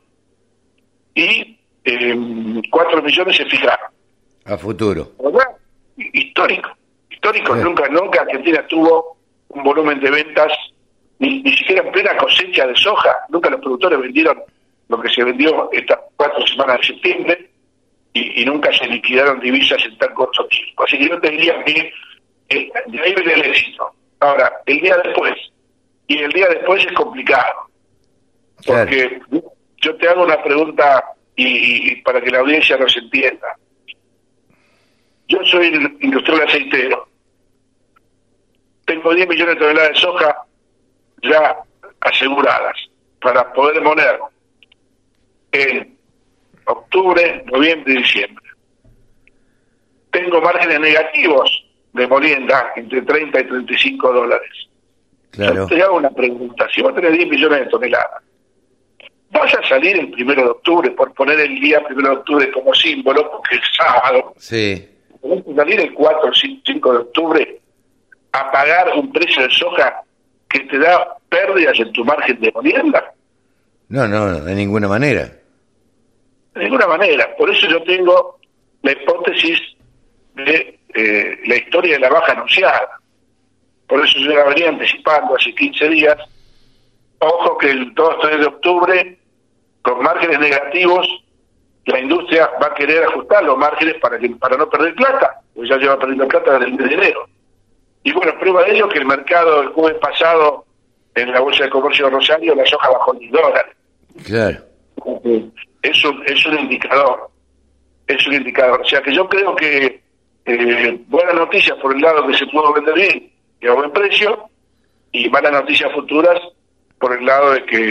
y eh, 4 millones se fijaron. A futuro. ¿Verdad? Histórico. Histórico. Sí. Nunca, nunca Argentina tuvo un volumen de ventas, ni, ni siquiera en plena cosecha de soja. Nunca los productores vendieron lo que se vendió estas cuatro semanas de septiembre y, y nunca se liquidaron divisas en tan corto tiempo. Así que yo te diría que eh, de ahí viene el éxito. Ahora, el día después, y el día después es complicado. Claro. Porque yo te hago una pregunta y, y para que la audiencia nos entienda. Yo soy industrial aceitero. Tengo 10 millones de toneladas de soja ya aseguradas para poder moler en octubre, noviembre y diciembre. Tengo márgenes negativos de molienda entre 30 y 35 dólares. Claro. Yo te hago una pregunta. Si vos tenés 10 millones de toneladas, ¿vas a salir el primero de octubre, por poner el día primero de octubre como símbolo, porque es sábado, Sí. ¿vas a salir el 4 o 5 de octubre a pagar un precio de soja que te da pérdidas en tu margen de molienda? No, no, no, de ninguna manera. De ninguna manera. Por eso yo tengo la hipótesis de eh, la historia de la baja anunciada. Por eso yo la venía anticipando hace 15 días. Ojo que el 2-3 de octubre, con márgenes negativos, la industria va a querer ajustar los márgenes para que para no perder plata, porque ya lleva perdiendo plata desde el mes de enero. Y bueno, prueba de ello que el mercado el jueves pasado en la Bolsa de Comercio de Rosario, la soja bajó 10 dólares Claro. Es un, es un indicador. Es un indicador. O sea que yo creo que eh, buenas noticias por el lado que se pudo vender bien y a buen precio, y malas noticias futuras por el lado de que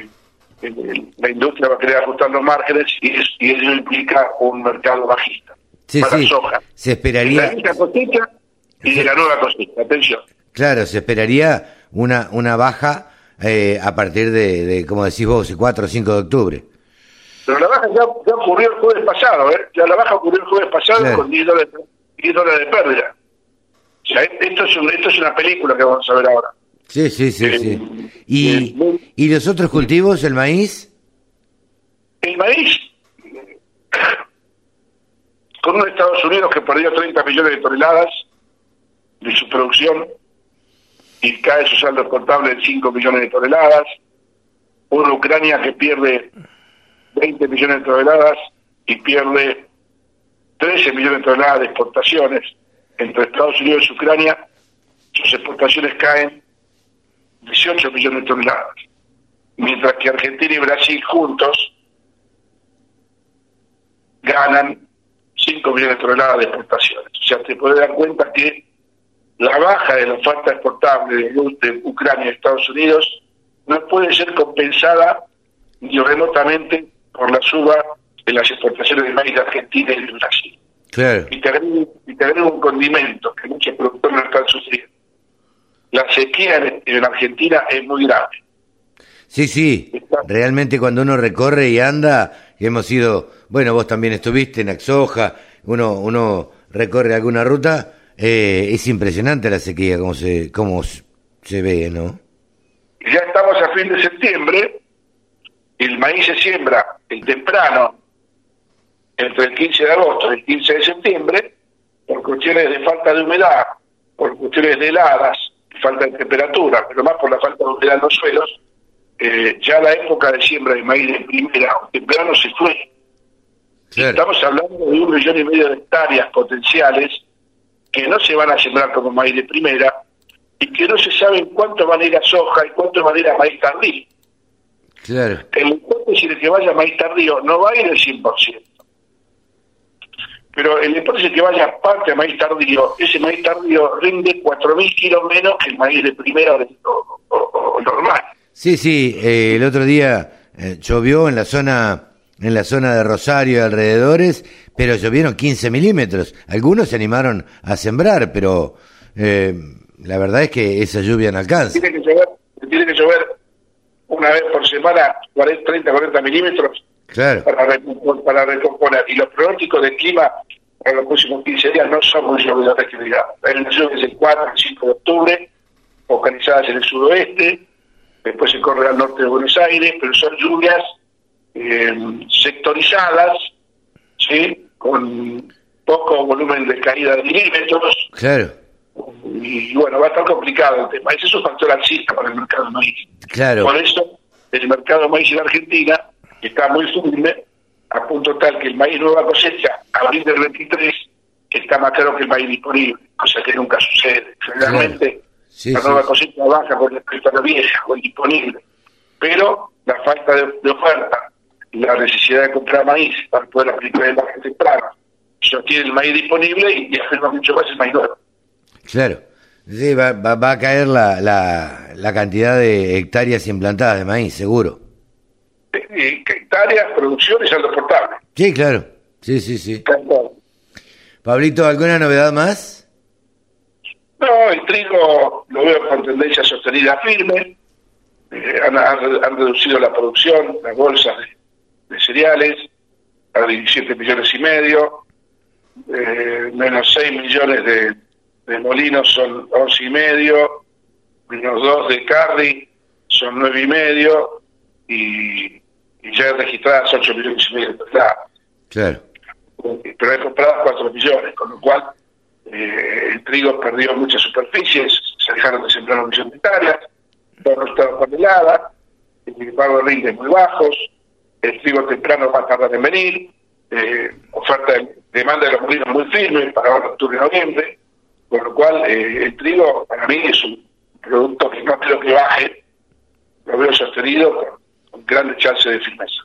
eh, la industria va a querer ajustar los márgenes y, es- y eso implica un mercado bajista. Sí, para sí. soja. Se De la esperaría, cosecha y de la nueva cosecha. Atención. claro, se esperaría una, una baja eh, a partir de, de, como decís vos, 4 o 5 de octubre. Pero la baja ya, ya ocurrió el jueves pasado, ¿eh? Ya la baja ocurrió el jueves pasado con 10 dólares, 10 dólares de pérdida. O sea, esto es, un- esto es una película que vamos a ver ahora. Sí, sí, sí, Eh, sí. eh, ¿Y, muy- ¿Y los otros cultivos, el maíz? El maíz, (coughs) con un Estados Unidos que perdió 30 millones de toneladas de su producción, y cae su saldo exportable en 5 millones de toneladas, una Ucrania que pierde 20 millones de toneladas y pierde 13 millones de toneladas de exportaciones entre Estados Unidos y Ucrania, sus exportaciones caen 18 millones de toneladas, mientras que Argentina y Brasil juntos ganan 5 millones de toneladas de exportaciones. O sea, te puedes dar cuenta que la baja de la oferta exportable de Ucrania y Estados Unidos no puede ser compensada ni remotamente por la suba en las exportaciones de maíz de Argentina y de Brasil. Claro. Y te agrego, un condimento que muchos productores no están sufriendo. La sequía en, en Argentina es muy grave. Sí, sí, realmente cuando uno recorre y anda, y hemos ido, bueno, vos también estuviste en Axoja, uno, uno recorre alguna ruta, eh, es impresionante la sequía, como se, cómo se ve, ¿no? Ya estamos a fin de septiembre, el maíz se siembra el temprano, entre el 15 de agosto y el 15 de septiembre, por cuestiones de falta de humedad, por cuestiones de heladas, falta de temperatura, pero más por la falta de humedad en los suelos, eh, ya la época de siembra de maíz de primera o temprano se fue. Estamos hablando de un millón y medio de hectáreas potenciales que no se van a sembrar como maíz de primera y que no se sabe en cuánto van a ir a soja y cuánto van a ir a maíz tardío. Claro. En la hipótesis de que vaya maíz tardío no va a ir el 100%. Pero en la hipótesis que vaya parte a maíz tardío, ese maíz tardío rinde 4.000 kilos menos que el maíz de primera o normal. Sí, sí, eh, el otro día eh, llovió en la zona en la zona de Rosario y alrededores, pero llovieron 15 milímetros. Algunos se animaron a sembrar, pero eh, la verdad es que esa lluvia no alcanza. Tiene que llover, tiene que llover una vez por semana 40, 30, 40 milímetros claro. para, para recomponer. Y los pronósticos del clima para los próximos 15 días no son muy lluviosas que digamos. Hay lluvias el 4 y 5 de octubre, focalizadas en el sudoeste, después se corre al norte de Buenos Aires, pero son lluvias eh, sectorizadas, ¿sí? con poco volumen de caída de milímetros. Claro. Y bueno, va a estar complicado el tema. Ese es un factor alcista para el mercado de maíz. Claro. Por eso, el mercado de maíz en Argentina está muy firme, a punto tal que el maíz nueva cosecha, abril del 23, está más caro que el maíz disponible, cosa que nunca sucede. Generalmente la nueva cosecha baja con respecto a la vieja o el disponible. Pero la falta de, oferta y la necesidad de comprar maíz para poder aplicar el baje temprano tiene el maíz disponible y, afirma mucho más el maíz nuevo. Claro. Sí, va, va, a caer la, la, la, cantidad de hectáreas implantadas de maíz, seguro. hectáreas, producción y saldo portable. Sí, claro. Sí, sí, sí. Pablito, ¿alguna novedad más? No, el trigo lo veo con tendencia sostenida firme. Eh, han, reducido la producción, las bolsas de, cereales, a 17 millones y medio. Eh, menos 6 millones de, molinos son 11 y medio. Menos 2 de cardi son 9 y medio. Y, ya registradas 8 millones y medio de Claro. Pero hay compradas 4 millones, con lo cual eh, el trigo perdió muchas superficies, se dejaron de sembrar un millón de hectáreas, todo estaba tonelada, el pago de rindes muy bajos, el trigo temprano va a tardar en venir, eh, oferta de, demanda de los molinos muy firme para ahora octubre y noviembre, con lo cual eh, el trigo para mí es un producto que no creo que baje, lo veo sostenido con, con grandes chances de firmeza.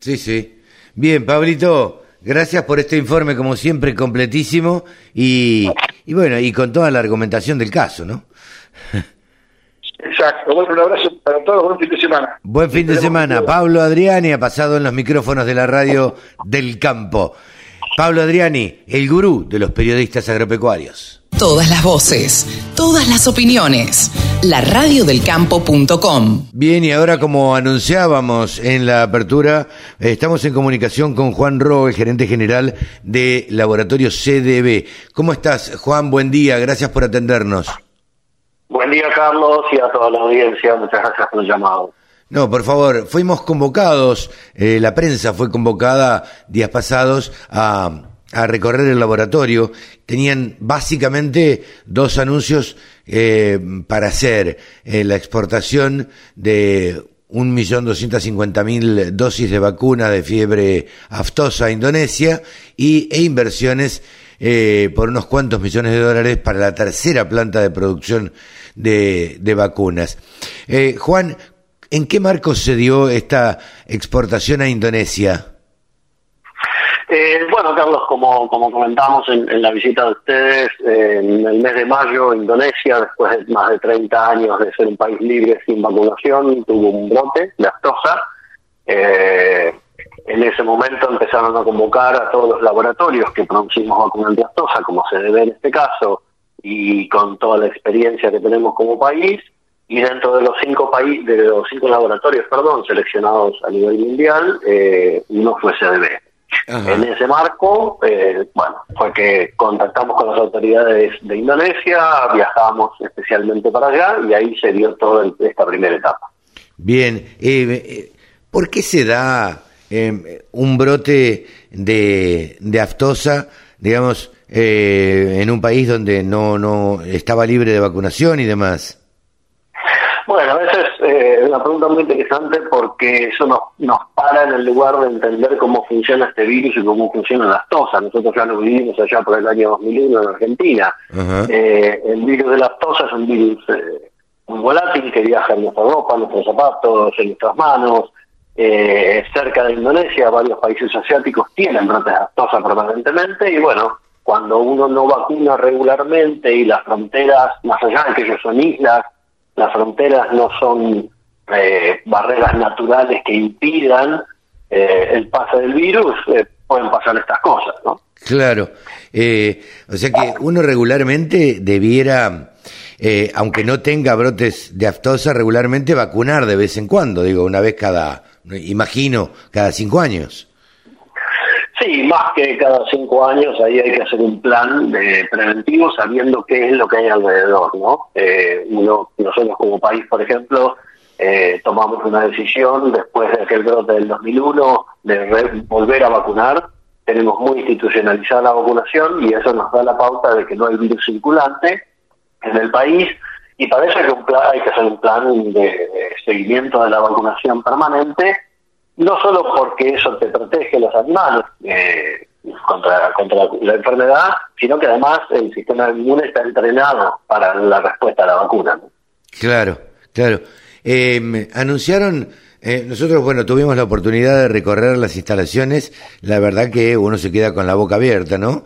Sí, sí. Bien, Pablito, Gracias por este informe, como siempre, completísimo y, y bueno, y con toda la argumentación del caso, ¿no? Exacto. Bueno, un abrazo para todos. Buen fin de semana. Buen fin de semana. Pablo Adriani ha pasado en los micrófonos de la radio del campo. Pablo Adriani, el gurú de los periodistas agropecuarios. Todas las voces, todas las opiniones. La radiodelcampo.com. Bien, y ahora como anunciábamos en la apertura, estamos en comunicación con Juan Ro, el gerente general de Laboratorio CDB. ¿Cómo estás, Juan? Buen día, gracias por atendernos. Buen día, Carlos, y a toda la audiencia. Muchas gracias por el llamado. No, por favor, fuimos convocados, eh, la prensa fue convocada días pasados a a recorrer el laboratorio. Tenían básicamente dos anuncios eh, para hacer eh, la exportación de un millón doscientos cincuenta mil dosis de vacuna de fiebre aftosa a Indonesia y, e inversiones eh, por unos cuantos millones de dólares para la tercera planta de producción de, de vacunas. Eh, Juan, ¿en qué marco se dio esta exportación a Indonesia? Eh, bueno, Carlos, como, como comentamos en, la visita de ustedes, en el mes de mayo, Indonesia, después de más de 30 años de ser un país libre sin vacunación, tuvo un brote de aftosa. Eh, en ese momento empezaron a convocar a todos los laboratorios que producimos vacunas de aftosa, como se debe en este caso, y con toda la experiencia que tenemos como país, y dentro de los cinco países, de los cinco laboratorios, perdón, seleccionados a nivel mundial, eh, uno fue CDB. En ese marco, eh, bueno, fue que contactamos con las autoridades de Indonesia, viajamos especialmente para allá y ahí se dio toda esta primera etapa. Bien, eh, eh, ¿por qué se da un brote de, de aftosa, digamos, en un país donde no, no estaba libre de vacunación y demás? Bueno, esa es eh, una pregunta muy interesante porque eso nos, nos para en el lugar de entender cómo funciona este virus y cómo funciona la aftosa. Nosotros ya lo vivimos allá por el año 2001 en Argentina. Eh, el virus de la aftosa es un virus eh, muy volátil que viaja en nuestra ropa, en nuestros zapatos, en nuestras manos. cerca de Indonesia, varios países asiáticos tienen brotes de aftosa permanentemente y bueno, cuando uno no vacuna regularmente y las fronteras, más allá de que ellos son islas, las fronteras no son eh, barreras naturales que impidan eh, el paso del virus, eh, pueden pasar estas cosas, ¿no? Claro, o sea que uno regularmente debiera, aunque no tenga brotes de aftosa, regularmente vacunar de vez en cuando, digo, una vez cada, imagino, cada cinco años. Sí, más que cada cinco años, ahí hay que hacer un plan de preventivo sabiendo qué es lo que hay alrededor, ¿no? Eh, nosotros como país, por ejemplo, eh, tomamos una decisión después de aquel brote del 2001 de volver a vacunar. Tenemos muy institucionalizada la vacunación y eso nos da la pauta de que no hay virus circulante en el país y para eso hay que, hay que hacer un plan de seguimiento de la vacunación permanente no solo porque eso te protege a los animales eh, contra, contra la, enfermedad, sino que además el sistema inmune está entrenado para la respuesta a la vacuna. Claro, claro. Eh, anunciaron, eh, nosotros, bueno, tuvimos la oportunidad de recorrer las instalaciones, la verdad que uno se queda con la boca abierta, ¿no?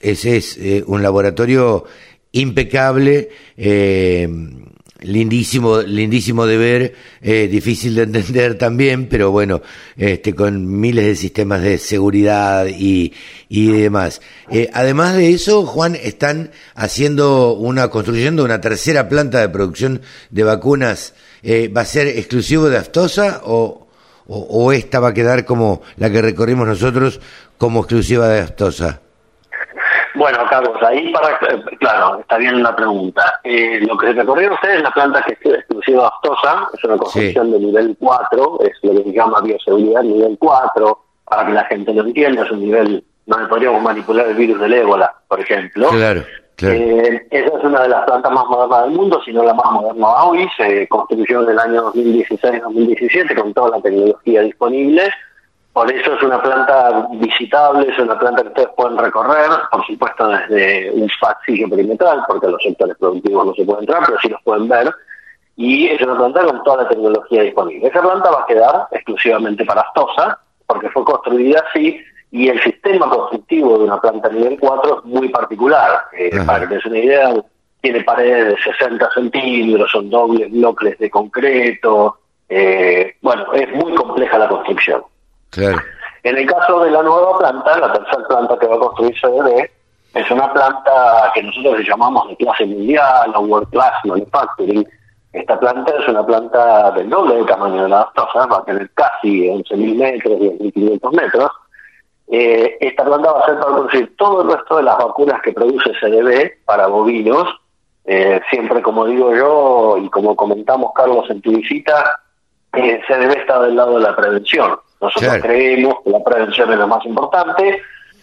Ese es un laboratorio impecable. Eh, lindísimo, lindísimo de ver, eh, difícil de entender (laughs) también, pero bueno, este, con miles de sistemas de seguridad y, y demás. Eh, además de eso, Juan, están haciendo una, construyendo una tercera planta de producción de vacunas. Eh, ¿Va a ser exclusivo de Aftosa o, o, o esta va a quedar como la que recorrimos nosotros como exclusiva de Aftosa? Bueno, Carlos, ahí para, claro, está bien la pregunta. Eh, lo que se recorrió ustedes es la planta que es exclusiva Aftosa, es una construcción de nivel 4, es lo que se llama bioseguridad nivel 4, para que la gente lo entienda, es un nivel donde podríamos manipular el virus del ébola, por ejemplo. Claro. Claro. Eh, esa es una de las plantas más modernas del mundo, si no la más moderna hoy. Se construyó en el año 2016-2017 con toda la tecnología disponible por eso es una planta visitable, es una planta que ustedes pueden recorrer, por supuesto desde un pasillo perimetral, porque los sectores productivos no se pueden entrar, pero sí los pueden ver. Y es una planta con toda la tecnología disponible. Esa planta va a quedar exclusivamente para Astosa, porque fue construida así, y el sistema constructivo de una planta nivel 4 es muy particular. Eh, para que tengas una idea, tiene paredes de 60 centímetros, son dobles bloques de concreto. Eh, bueno, es muy compleja la construcción. En el caso de la nueva planta, la tercera planta que va a construir CDB, es una planta que nosotros le llamamos de clase mundial o World Class Manufacturing. Esta planta es una planta del doble del tamaño de la aftosa, va a tener casi 11.000 metros, 10.500 metros. Eh, esta planta va a ser para producir todo el resto de las vacunas que produce CDB para bovinos. Eh, siempre, como digo yo, y como comentamos, Carlos, en tu visita, eh, CDB está del lado de la prevención Nosotros Claro. creemos que la prevención es lo más importante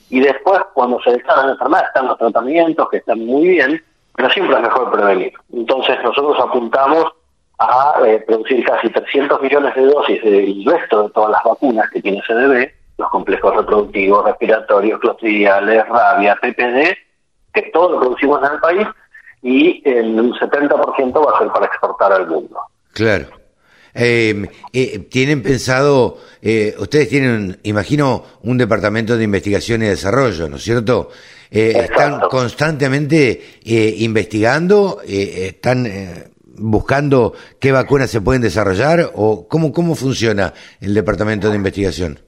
y después cuando se declaran enfermedades están los tratamientos que están muy bien, pero siempre es mejor prevenir. Entonces nosotros apuntamos a eh, producir casi 300 millones de dosis del resto de todas las vacunas que tiene CDB, los complejos reproductivos, respiratorios, clostridiales, rabia, PPD, que todo lo producimos en el país y el un 70% va a ser para exportar al mundo. Claro. Eh, eh, ¿Tienen pensado, eh, ustedes tienen, imagino, un departamento de investigación y desarrollo, ¿no es cierto? Eh, ¿Están constantemente eh, investigando? Eh, ¿Están eh, buscando qué vacunas se pueden desarrollar? ¿O cómo, cómo funciona el departamento de investigación?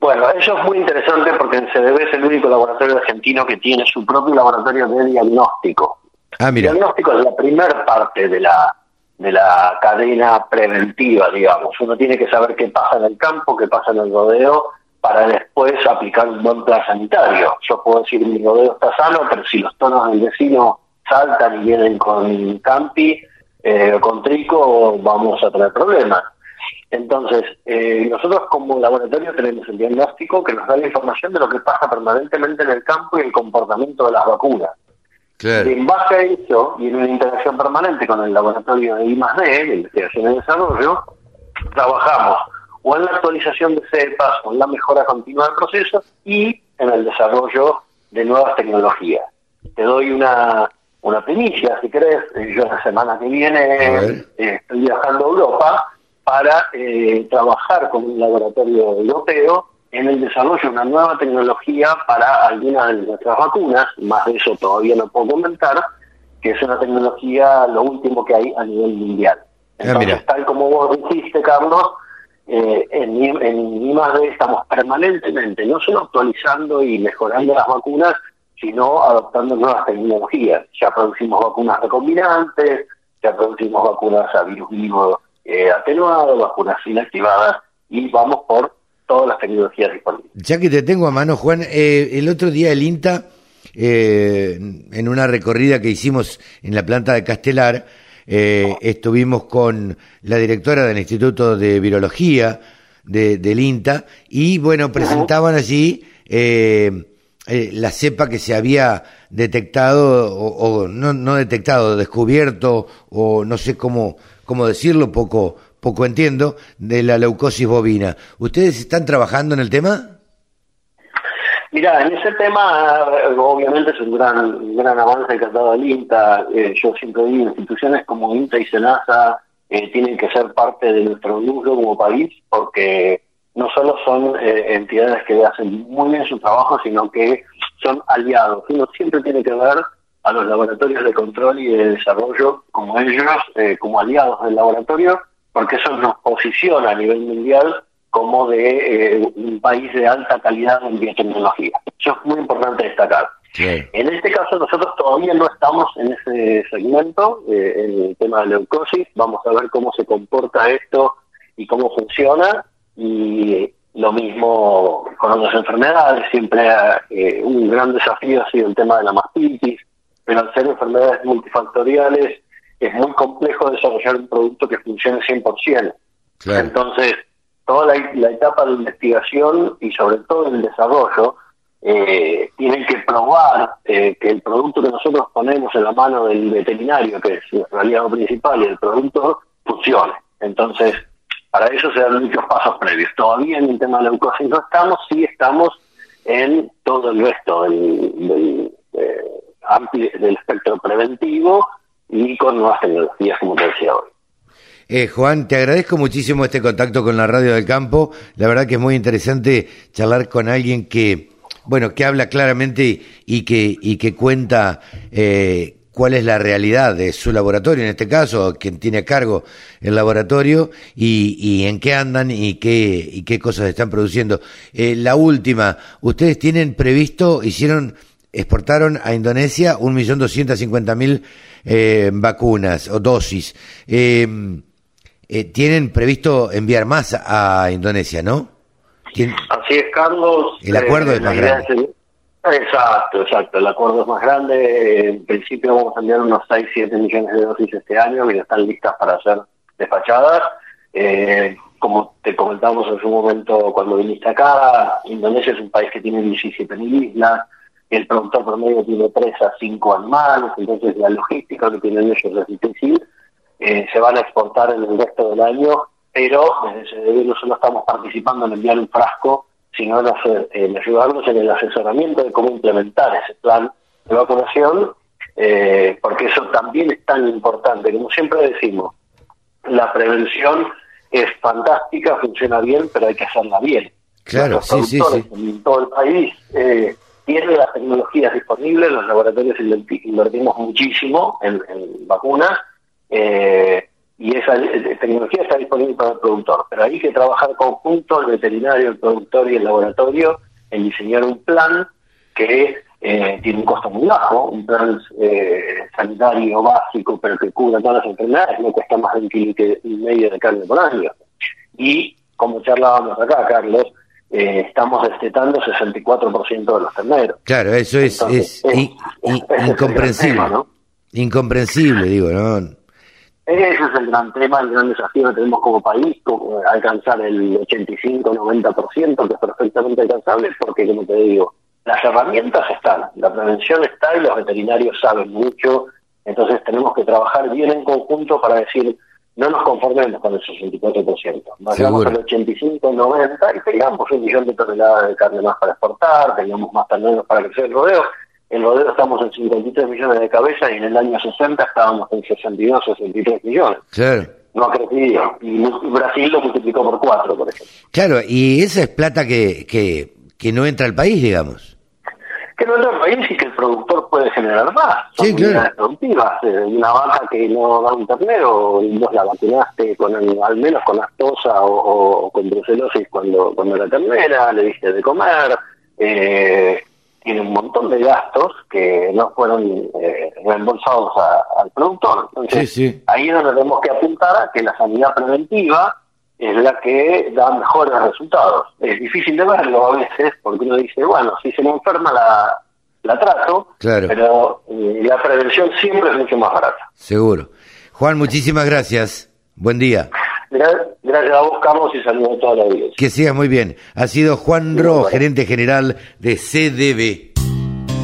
Bueno, eso es muy interesante porque en CDB es el único laboratorio argentino que tiene su propio laboratorio de diagnóstico. Ah, El mira, diagnóstico es la primera parte de la de la cadena preventiva, digamos. Uno tiene que saber qué pasa en el campo, qué pasa en el rodeo, para después aplicar un buen plan sanitario. Yo puedo decir mi rodeo está sano, pero si los tonos del vecino saltan y vienen con campi eh, con trico, vamos a tener problemas. Entonces, eh, nosotros como laboratorio tenemos el diagnóstico que nos da la información de lo que pasa permanentemente en el campo y el comportamiento de las vacunas. Claro. En base a eso, y en una interacción permanente con el laboratorio de I+D, de Investigación y Desarrollo, trabajamos o en la actualización de cepas, o en la mejora continua de procesos, y en el desarrollo de nuevas tecnologías. Te doy una, una primicia, si querés. Eh, Yo la semana que viene eh, estoy viajando a Europa para eh, trabajar con un laboratorio europeo en el desarrollo de una nueva tecnología para algunas de nuestras vacunas, más de eso todavía no puedo comentar, que es una tecnología lo último que hay a nivel mundial. Ah, Entonces, tal como vos dijiste, Carlos, eh, en, en I+D estamos permanentemente no solo actualizando y mejorando las vacunas, sino adoptando nuevas tecnologías. Ya producimos vacunas recombinantes, ya producimos vacunas a virus vivo eh, atenuado, vacunas inactivadas, y vamos por todas las tecnologías disponibles. Ya que te tengo a mano, Juan, eh, el otro día el INTA, eh, en una recorrida que hicimos en la planta de Castelar, eh, estuvimos con la directora del Instituto de Virología de, del INTA y, bueno, presentaban allí eh, la cepa que se había detectado, o, o no, no detectado, descubierto, o no sé cómo, cómo decirlo, poco, poco entiendo, de la leucosis bovina. ¿Ustedes están trabajando en el tema? Mira, en ese tema, eh, obviamente es un gran, gran avance que ha dado el INTA. Eh, yo siempre digo, instituciones como INTA y SENASA eh, tienen que ser parte de nuestro núcleo como país, porque no solo son eh, entidades que hacen muy bien su trabajo, sino que son aliados. Uno siempre tiene que ver a los laboratorios de control y de desarrollo como ellos, eh, como aliados del laboratorio, porque eso nos posiciona a nivel mundial como de eh, un país de alta calidad en biotecnología. Eso es muy importante destacar. En este caso nosotros todavía no estamos en ese segmento, eh, en el tema de leucosis. Vamos a ver cómo se comporta esto y cómo funciona. Y lo mismo con otras enfermedades. Siempre eh, un gran desafío ha sido el tema de la mastitis, pero al ser enfermedades multifactoriales es muy complejo desarrollar un producto que funcione 100%. Claro. Entonces, toda la, la etapa de investigación y sobre todo el desarrollo eh, tienen que probar eh, que el producto que nosotros ponemos en la mano del veterinario, que es nuestro aliado principal, y el producto funcione. Entonces, para eso se dan muchos pasos previos. Todavía en el tema de leucosis no estamos, sí estamos en todo el resto del, del, eh, amplio- del espectro preventivo y con nuevas tecnologías, como te decía hoy. Eh, Juan, te agradezco muchísimo este contacto con la Radio del Campo. La verdad que es muy interesante charlar con alguien que, bueno, que habla claramente y que, y que cuenta eh, cuál es la realidad de su laboratorio, en este caso, quien tiene a cargo el laboratorio y, y en qué andan y qué, y qué cosas están produciendo. Eh, la última, ustedes tienen previsto, hicieron, exportaron a Indonesia 1.250.000 eh, vacunas o dosis. Eh, eh, tienen previsto enviar más a Indonesia, ¿no? Tien- Así es, Carlos. El acuerdo es la más grande. es- Exacto, exacto. El acuerdo es más grande. En principio vamos a enviar unos 6, 7 millones de dosis este año que ya están listas para ser despachadas. Eh, como te comentamos en su momento cuando viniste acá, Indonesia es un país que tiene 17.000 islas, el productor promedio tiene 3 a 5 animales, entonces la logística que tienen ellos es difícil, eh, se van a exportar en el resto del año, pero desde no solo estamos participando en enviar un frasco, sino en, hacer, en ayudarnos en el asesoramiento de cómo implementar ese plan de vacunación, eh, porque eso también es tan importante, como siempre decimos, la prevención es fantástica, funciona bien, pero hay que hacerla bien. Claro, sí, sí, sí. En todo el país eh, tienen las tecnologías disponibles, los laboratorios invertimos muchísimo en, vacunas, eh, y esa tecnología está disponible para el productor, pero hay que trabajar conjunto, el veterinario, el productor y el laboratorio, en diseñar un plan que eh, tiene un costo muy bajo, un plan eh, sanitario básico, pero que cubra todas las enfermedades, no cuesta más de un kilo y medio de carne por año. Y, como charlábamos acá, Carlos, eh, estamos destetando 64% de los terneros. Claro, eso es, es, incomprensible. Incomprensible, digo, ¿no? Ese es el gran tema, el gran desafío que tenemos como país, alcanzar el 85-90%, que es perfectamente alcanzable, porque, como te digo, las herramientas están, la prevención está y los veterinarios saben mucho, entonces tenemos que trabajar bien en conjunto para decir, no nos conformemos con el 64%, vayamos al 85, 90 y tengamos un millón de toneladas de carne más para exportar, tengamos más terneros para crecer el rodeo. En rodeo estamos en 53 millones de cabezas y en el año 60 estábamos en 62, 63 millones. Claro. No ha crecido. Y Brasil lo multiplicó por cuatro, por ejemplo. Claro, y esa es plata que, que, que no entra al país, digamos que no es el país y que el productor puede generar más. Son sí, claro. productivas. Eh, una vaca que no da un ternero, y vos la vacunaste con al menos con astosa o, con brucelosis cuando, cuando la ternera, le diste de comer, eh, tiene un montón de gastos que no fueron eh, reembolsados al productor. Entonces, ahí es donde tenemos que apuntar a que la sanidad preventiva es la que da mejores resultados. Es difícil de verlo a veces porque uno dice, bueno, si se me enferma la, la trato, pero eh, la prevención siempre es mucho más barata. Seguro. Juan, muchísimas gracias. Buen día. Gracias a vos, Carlos, y saludos a toda la audiencia. Que sigas muy bien. Ha sido Juan Ro, gerente general de CDB.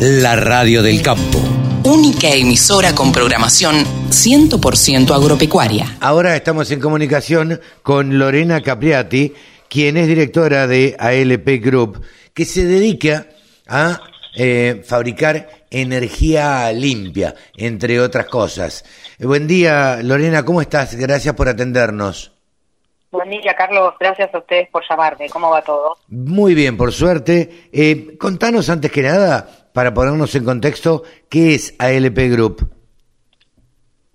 La radio del campo única emisora con programación 100% agropecuaria. Ahora estamos en comunicación con Lorena Capriati, quien es directora de ALP Group, que se dedica a eh, fabricar energía limpia, entre otras cosas. buen día, Lorena, ¿cómo estás? Gracias por atendernos. Buen día, Carlos. Gracias a ustedes por llamarme. ¿Cómo va todo? Muy bien, por suerte. Eh, contanos antes que nada, para ponernos en contexto, ¿qué es ALP Group?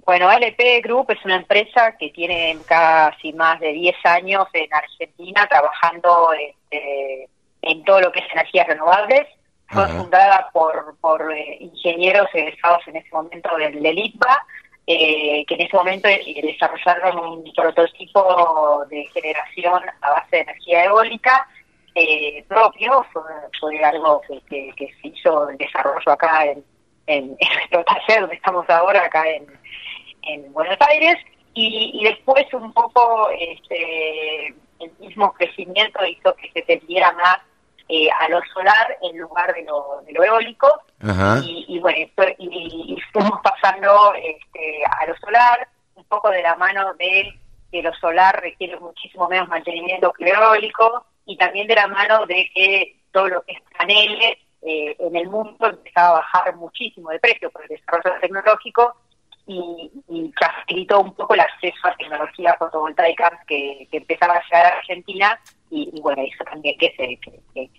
Bueno, ALP Group es una empresa que tiene casi más de 10 años en Argentina trabajando este, en todo lo que es energías renovables. Fue fundada por, por eh, ingenieros egresados en ese momento del, del IPA, eh, que en ese momento desarrollaron un prototipo de generación a base de energía eólica eh, propio, fue, algo que, se hizo el desarrollo acá en, en, (laughs) nuestro taller donde estamos ahora, acá en, en Buenos Aires, y, después un poco este, el mismo crecimiento hizo que se tendiera más eh, a lo solar en lugar de lo, de lo eólico, Y, bueno, y, fuimos pasando este, a lo solar, un poco de la mano de que lo solar requiere muchísimo menos mantenimiento que lo eólico, y también de la mano de que todo lo que es paneles eh, en el mundo empezaba a bajar muchísimo de precio por el desarrollo tecnológico y, facilitó un poco el acceso a tecnologías fotovoltaicas que, empezaba a llegar a Argentina y, bueno, hizo también que se, que,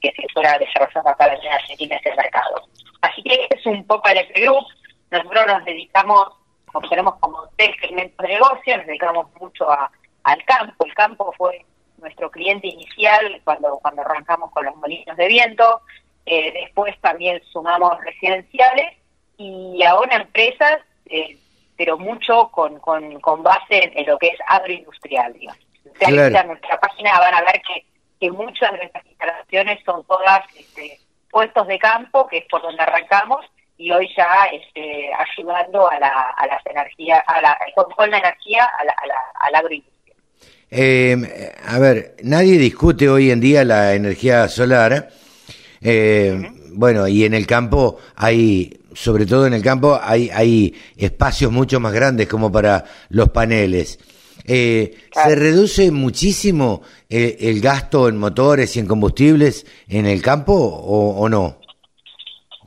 que, se fuera desarrollando acá en Argentina ese mercado. Así que este es un poco el Group. Nosotros nos dedicamos, como tenemos como tres segmentos de negocio, nos dedicamos mucho a, al campo. El campo fue nuestro cliente inicial cuando, cuando arrancamos con los molinos de viento, eh, después también sumamos residenciales y ahora empresas, eh, pero mucho con, con, base en, lo que es agroindustrial. Digamos. en nuestra página van a ver que, que muchas de nuestras instalaciones son todas este, puestos de campo, que es por donde arrancamos, y hoy ya este, ayudando a, la, a las energías, a la, con, la energía a la, a la, agroindustria. Eh, a ver, nadie discute hoy en día la energía solar. Eh, bueno, y en el campo hay, sobre todo en el campo, hay, hay espacios mucho más grandes como para los paneles. Eh, ¿Se reduce muchísimo eh, el gasto en motores y en combustibles en el campo o, o no?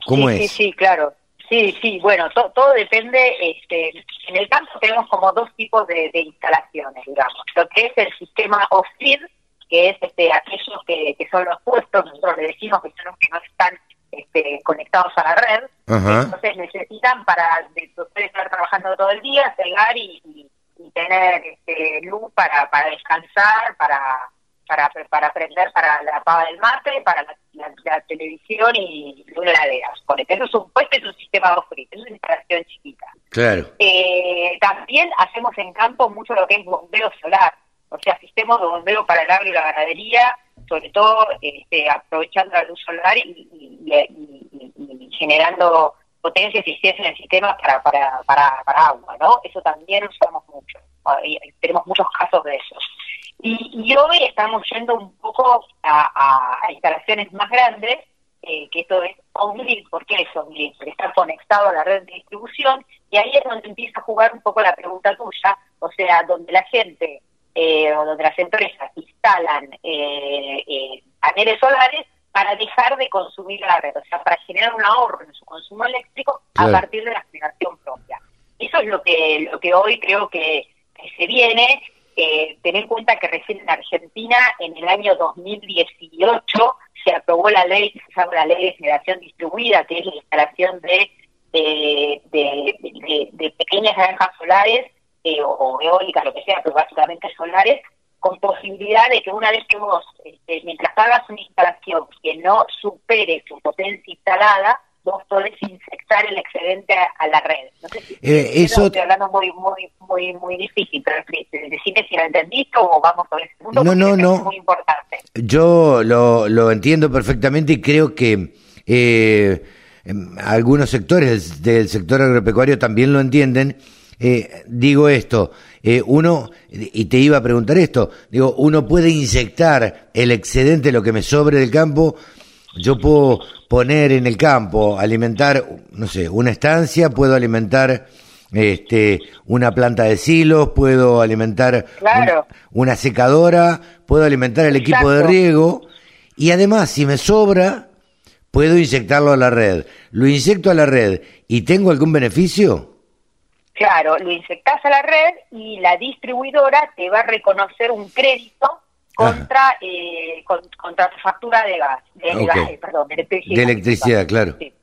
¿Cómo sí, es? Sí, sí, claro. Sí, sí, bueno, to- todo depende. Este, en el campo tenemos como dos tipos de, de instalaciones, digamos. Lo que es el sistema off-grid, que es este, aquellos que, que son los puestos, nosotros le decimos que son los que no están este, conectados a la red. Ajá. Entonces necesitan para de- poder estar trabajando todo el día, cegar y, y- y tener este, luz para, para descansar, para para, para aprender para la pava del mate, para la, la- la televisión y una heladera. Ponete, Eso es un, este es un sistema off-grid, es una instalación chiquita. Claro. Eh, también hacemos en campo mucho lo que es bombeo solar, o sea, sistemas de bombeo para el agro y la ganadería, sobre todo este, aprovechando la luz solar y, y- y- y- y generando potencia y eficiencia en el sistema para, para, para, para agua, ¿no? Eso también usamos mucho, y tenemos muchos casos de eso. Y, y hoy estamos yendo un poco a, instalaciones más grandes, eh, que esto es on-grid. ¿Por qué es on-grid? Porque está conectado a la red de distribución y ahí es donde empieza a jugar un poco la pregunta tuya, o sea, donde la gente eh, o donde las empresas instalan eh, eh, paneles solares para dejar de consumir la red, o sea, para generar un ahorro en su consumo eléctrico Claro. a partir de la generación propia. Eso es lo que, lo que hoy creo que, que se viene. Eh, tener en cuenta que recién en Argentina, en el año 2018, se aprobó la ley se llama la ley de generación distribuida, que es la instalación de- de- de pequeñas granjas solares eh, o, o eólicas, lo que sea, pero básicamente solares, con posibilidad de que una vez que vos, este, mientras hagas una instalación que no supere su potencia instalada, vos podés inyectar el excedente a, a la red. No sé si Eh, eso- estoy hablando muy, muy, muy, muy difícil, pero decime si lo entendiste o vamos por ese punto. No, no, no. muy importante. Yo lo, lo entiendo perfectamente y creo que eh, em, algunos sectores del, sector agropecuario también lo entienden. Eh, digo esto, eh, uno, y te iba a preguntar esto, digo, uno puede inyectar el excedente, lo que me sobre del campo, yo puedo poner en el campo, alimentar, no sé, una estancia, puedo alimentar este, una planta de silos, puedo alimentar Claro. un- una secadora, puedo alimentar el equipo de riego y además si me sobra puedo inyectarlo a la red. Lo inyecto a la red y tengo algún beneficio? Claro, lo inyectás a la red y la distribuidora te va a reconocer un crédito contra eh, con- contra tu factura de gas, de, gas, eh, perdón, de electricidad. De electricidad, claro. Sí,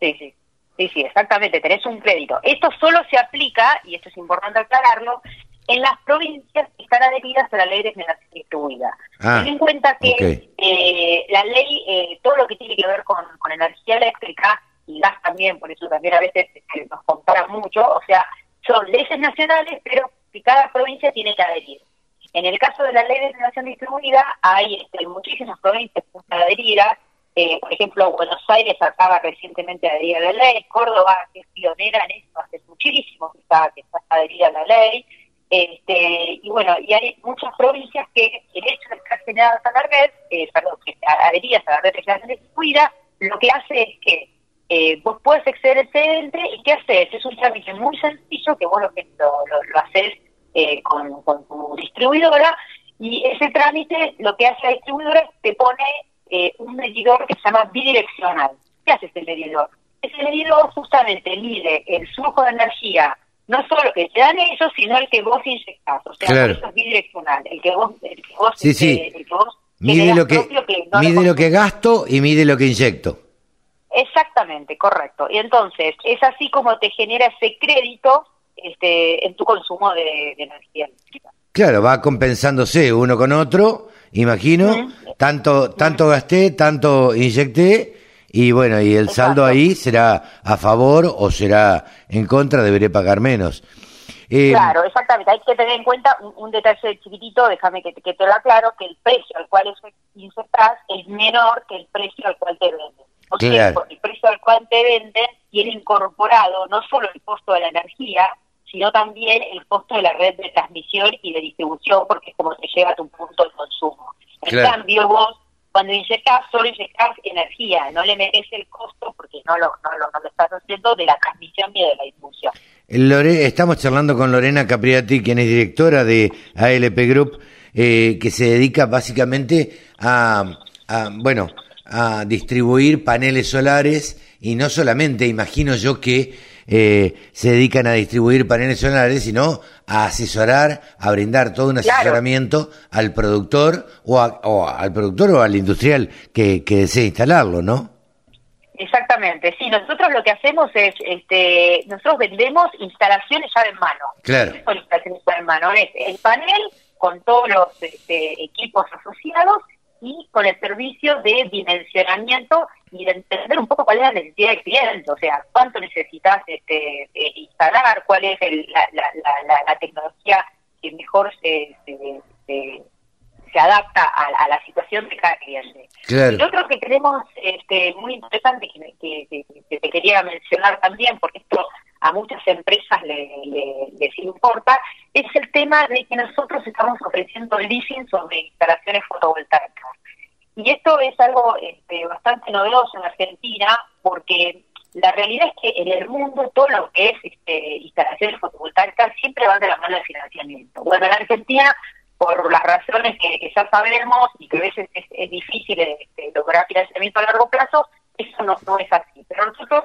sí, sí, sí, sí, exactamente, tenés un crédito. Esto solo se aplica, y esto es importante aclararlo, en las provincias que están adheridas a la ley de generación distribuida. Ah, Ten en cuenta que eh, la ley, eh, todo lo que tiene que ver con, con energía eléctrica y gas también, por eso también a veces eh, nos comparan mucho, o sea, son leyes nacionales, pero que cada provincia tiene que adherir. En el caso de la ley de generación distribuida, hay este, muchísimas provincias adheridas, eh, por ejemplo, Buenos Aires acaba recientemente de adherir a la ley, Córdoba, que es pionera en esto, hace muchísimo que que está adherida a la ley, este, y bueno, y hay muchas provincias que el hecho de estar generadas a la red, eh, perdón, que adheridas a la red de generación distribuida, lo que hace es que eh, vos puedes exceder el excedente y ¿qué haces? Es un trámite muy sencillo que vos lo, lo, lo, lo haces eh, con, con tu distribuidora y ese trámite lo que hace la distribuidora es te pone eh, un medidor que se llama bidireccional. ¿Qué hace ese medidor? Ese medidor justamente mide el flujo de energía, no solo que te dan ellos, sino el que vos inyectás. O sea, Claro. eso es bidireccional, el que vos, el que vos, Sí, sí. el que vos Mide lo que, propio que no mide lo lo que gasto y mide lo que inyecto. Exactamente, correcto. Y entonces es así como te genera ese crédito este, en tu consumo de, de energía eléctrica. Claro, va compensándose uno con otro, imagino, tanto, tanto gasté, tanto inyecté, y bueno, y el saldo ahí será a favor o será en contra, deberé pagar menos. Eh, Claro, exactamente. Hay que tener en cuenta un, un detalle chiquitito, déjame que, te- que te lo aclaro, que el precio al cual insertás es menor que el precio al cual te venden. ¿Por qué? Claro. Porque el precio al cual te venden tiene incorporado no solo el costo de la energía, sino también el costo de la red de transmisión y de distribución, porque es como se llega a tu punto de consumo. En Claro. cambio, vos, cuando inyectás, solo inyectás energía, no le metes el costo, porque no lo, no, lo, no lo estás haciendo, de la transmisión y de la distribución. Lore- estamos charlando con Lorena Capriati, quien es directora de ALP Group, eh, que se dedica básicamente a, a, bueno, a distribuir paneles solares y no solamente, imagino yo que eh, se dedican a distribuir paneles solares, sino a asesorar, a brindar todo un Claro. asesoramiento al productor o, a- o al productor o al industrial que, que desee instalarlo, ¿no? Exactamente, sí, nosotros lo que hacemos es, este, nosotros vendemos instalaciones llave en mano. Claro. ¿Qué son instalaciones llave en mano? Es el panel con todos los este, equipos asociados y con el servicio de dimensionamiento y de entender un poco cuál es la necesidad del cliente, o sea, cuánto necesitas este, eh, instalar, cuál es el- la, la, la, la- tecnología que mejor se, se, se- se adapta a, a la situación de cada cliente. Claro. Y lo otro que tenemos este, muy interesante que, que- que- que te quería mencionar también, porque esto a muchas empresas le- le- les importa, es el tema de que nosotros estamos ofreciendo leasing sobre instalaciones fotovoltaicas. Y esto es algo este, bastante novedoso en Argentina, porque la realidad es que en el mundo todo lo que es este, instalaciones fotovoltaicas siempre van de la mano del financiamiento. Bueno, en Argentina, por las razones que, ya sabemos y que a veces es, es difícil este, lograr financiamiento a largo plazo, eso no, no es así. Pero nosotros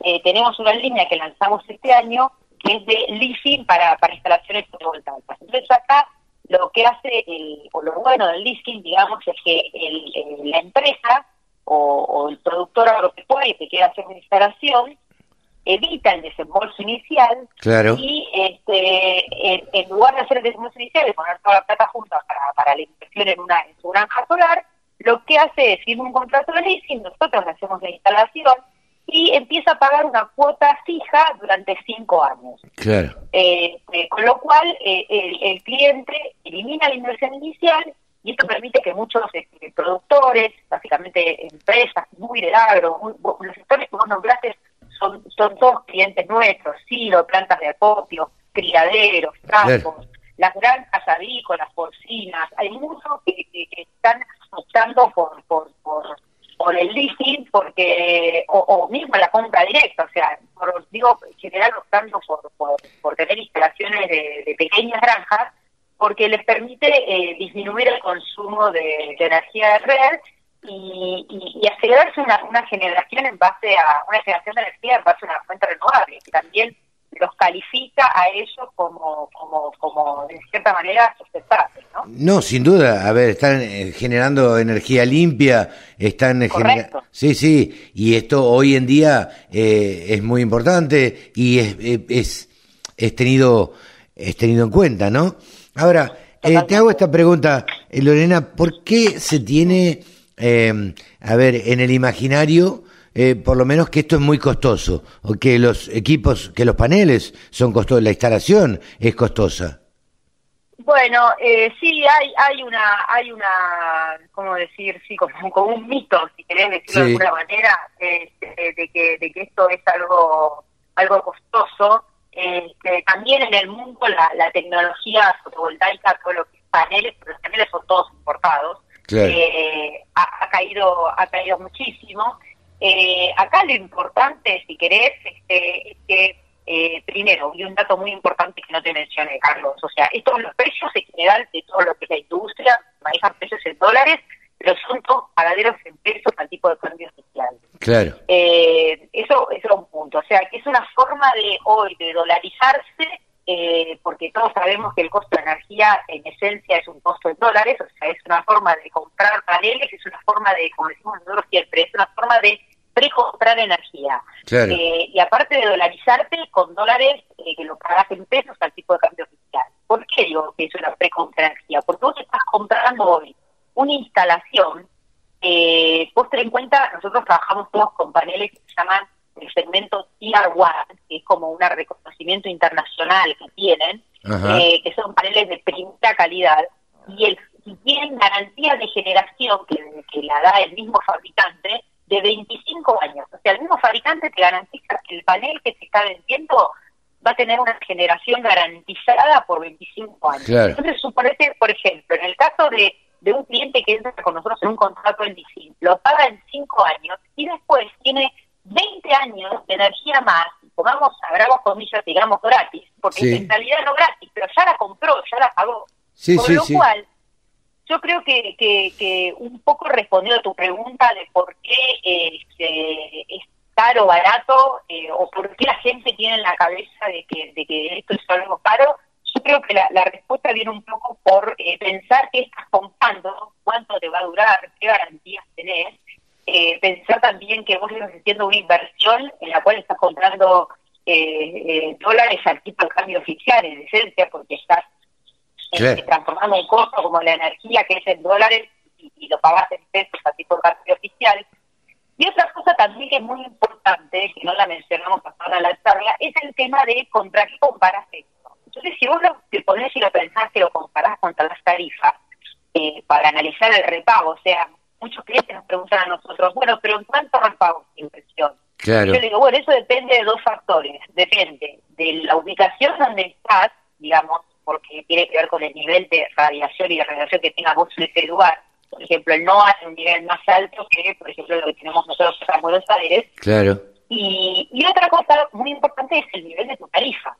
eh, tenemos una línea que lanzamos este año que es de leasing para, para instalaciones fotovoltaicas. Entonces acá lo que hace, el, o lo bueno del leasing, digamos, es que el- el- la empresa o, o el productor agropecuario que quiera hacer una instalación evita el desembolso inicial Claro. y este, en, en lugar de hacer el desembolso inicial y poner toda la plata junta para, para la inversión en, una, en su granja solar, lo que hace es firma un contrato de leasing, nosotros le hacemos la instalación y empieza a pagar una cuota fija durante cinco años. Claro. Eh, eh, con lo cual, eh, el, el cliente elimina la inversión inicial y esto permite que muchos este, productores, básicamente empresas muy del agro, muy- los sectores que vos nombraste son, son todos clientes nuestros, silo, plantas de acopio, criaderos, campos, las granjas avícolas, porcinas, hay muchos que, que- que están optando por, por, por, por el leasing porque o, mismo la compra directa, o sea, por, digo, en general optando por, por, tener instalaciones de, de pequeñas granjas porque les permite eh, disminuir el consumo de, de energía de red y, y, y acelerarse una, una generación en base a una generación de energía en base a una fuente renovable que también los califica a ellos como, como, como de cierta manera sustentables, ¿no? No, sin duda. A ver, están eh, generando energía limpia, están genera- Correcto. Sí, sí. Y esto hoy en día eh, es muy importante y es, eh, es, es tenido es tenido en cuenta, ¿no? Ahora, eh, te hago esta pregunta, Lorena, ¿por qué se tiene, eh, a ver, en el imaginario, eh, por lo menos que esto es muy costoso, o que los equipos, que los paneles son costosos, la instalación es costosa? Bueno, eh, sí, hay hay una, hay una, ¿cómo decir? Sí, como, (laughs) como un mito, si querés decirlo de alguna manera, este, de, que, de que esto es algo, algo costoso. Este, también en el mundo la, la tecnología fotovoltaica, todo lo que es paneles, pero los paneles son todos importados, Claro. eh, ha, ha caído ha caído muchísimo. Eh, acá lo importante, si querés, este, es que eh, primero, y un dato muy importante que no te mencioné, Carlos, o sea, estos los precios en general de todo lo que es la industria, manejan precios en dólares, pero son todos pagaderos en pesos al tipo de cambio social. Claro. Eh, eso, eso es un punto. O sea, que es una forma de hoy de dolarizarse, eh, porque todos sabemos que el costo de energía en esencia es un costo en dólares, o sea, es una forma de comprar paneles, es una forma de, como decimos nosotros siempre, es una forma de precomprar energía. Claro. Eh, y aparte de dolarizarte con dólares eh, que lo pagas en pesos al tipo de cambio oficial. ¿Por qué digo que es una precompra de energía? Porque vos estás comprando hoy una instalación eh, vos ten en cuenta, nosotros trabajamos todos con paneles que se llaman el segmento Tier 1, que es como un reconocimiento internacional que tienen, eh, que son paneles de primera calidad, y, el, y tienen garantía de generación que, que la da el mismo fabricante de 25 años. O sea, el mismo fabricante te garantiza que el panel que te está vendiendo va a tener una generación garantizada por 25 años. Entonces, suponete, por ejemplo, en el caso de, de un cliente que entra con nosotros en un contrato en DC, lo paga en 5 años y después tiene 20 años de energía más, pongamos, abramos comillas, digamos, gratis, porque en realidad no gratis, pero ya la compró, ya la pagó. Con lo cual, yo creo que, que, un poco respondiendo a tu pregunta de por qué eh, es caro, barato, eh, o por qué la gente tiene en la cabeza de que, de que esto es algo caro, yo creo que la, respuesta viene un poco por eh, pensar qué estás comprando, cuánto te va a durar, qué garantías tenés, eh, pensar también que vos estás haciendo una inversión en la cual estás comprando dólares al tipo de cambio oficial, en esencia, porque estás transformando un costo como la energía que es en dólares y, lo pagas en pesos a tipo de cambio oficial. Y otra cosa también que es muy importante, que no la mencionamos hasta en la charla, es el tema de contra qué comparas esto. Entonces, si vos lo, te ponés y lo pensás que lo comparás contra las tarifas, eh, para analizar el repago, o sea, muchos clientes nos preguntan a nosotros, bueno, pero ¿en cuánto repago es inversión? Yo digo, bueno, eso depende de dos factores. Depende de la ubicación donde estás, digamos, porque tiene que ver con el nivel de radiación y de radiación que tengas vos en ese lugar por ejemplo, el NOAA es un nivel más alto que, por ejemplo, lo que tenemos nosotros acá en Buenos Aires. Claro. Y, y otra cosa muy importante es el nivel de tu tarifa.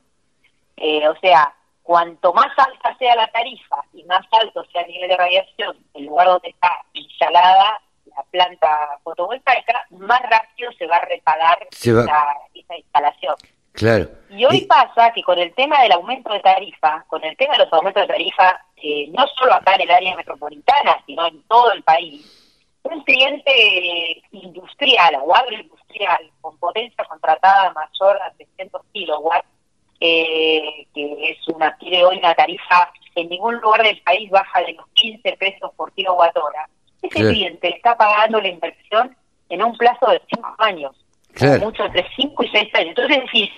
Eh, o sea, cuanto más alta sea la tarifa y más alto sea el nivel de radiación el lugar donde está instalada la planta fotovoltaica, más rápido se va a reparar esa instalación. Claro. Y hoy pasa que con el tema del aumento de tarifa, con el tema de los aumentos de tarifa, eh, no solo acá en el área metropolitana, sino en todo el país, un cliente industrial o agroindustrial con potencia contratada mayor a 300 kilowatts, eh, que es una tiene hoy una tarifa en ningún lugar del país baja de los 15 pesos por kilowatt hora, ese cliente está pagando la inversión en un plazo de 5 años mucho entre 5 y 6 años. Entonces decís,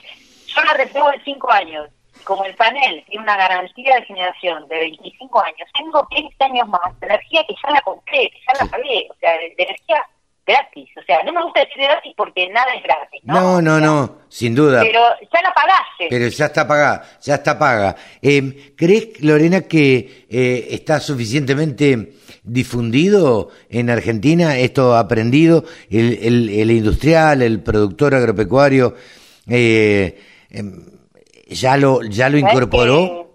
yo la repego en 5 años, como el panel tiene una garantía de generación de 25 años, tengo 15 años más de energía que ya la compré, que ya la pagué, o sea, de, energía gratis. O sea, no me gusta decir gratis porque nada es gratis. No, no, no, sin duda. Pero ya la pagaste. Pero ya está pagada, ya está paga. Eh, ¿Crees, Lorena, que eh, está suficientemente difundido en Argentina, esto aprendido, el, el, industrial, el productor agropecuario, eh, em, ¿ya lo, ya lo incorporó?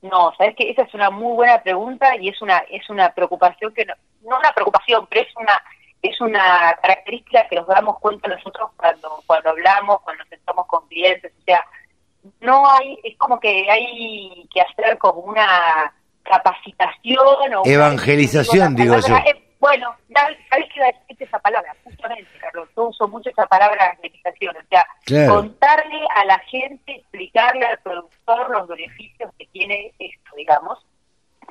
No, sabes que esa es una muy buena pregunta y es una es una preocupación que no, no una preocupación, pero es una es una característica que nos damos cuenta nosotros cuando cuando hablamos, cuando nos sentamos con clientes, o sea, no hay es como que hay que hacer como una capacitación o evangelización, digo yo. Bueno, ¿sabes a decirte esa palabra? Justamente, Carlos, yo uso mucho esa palabra evangelización, o sea, contarle a la gente, explicarle al productor los beneficios que tiene esto, digamos,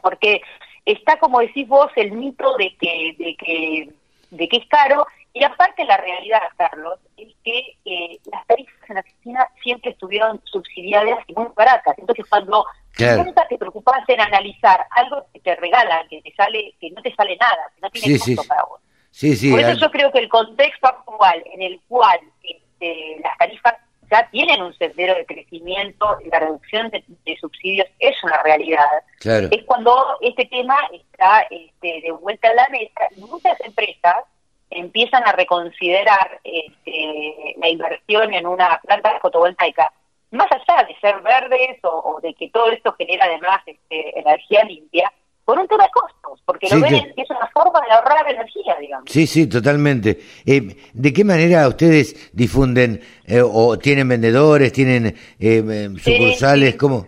porque está, como decís vos, el mito de que, de que, de que es caro, y aparte la realidad, Carlos, es que eh, las tarifas en Argentina siempre estuvieron subsidiadas y muy baratas. Entonces, cuando Nunca te preocupas en analizar algo que te regalan, que te sale, que no te sale nada, que no tiene costo para vos. Por eso yo creo que el contexto actual en el cual este, las tarifas ya tienen un sendero de crecimiento y la reducción de, subsidios es una realidad. Es cuando este tema está este, de vuelta a la mesa y muchas empresas empiezan a reconsiderar este, la inversión en una planta fotovoltaica más allá de ser verdes o, de que todo esto genera además este, energía limpia, por un tema de costos, porque lo ven que es una forma de ahorrar energía, digamos. Sí, sí, totalmente. Eh, ¿De qué manera ustedes difunden eh, o tienen vendedores, tienen eh, sucursales? ¿Cómo?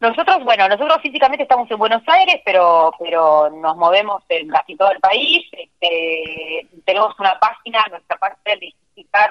Nosotros, bueno, nosotros físicamente estamos en Buenos Aires, pero pero nos movemos en casi todo el país. Este, tenemos una página, nuestra parte de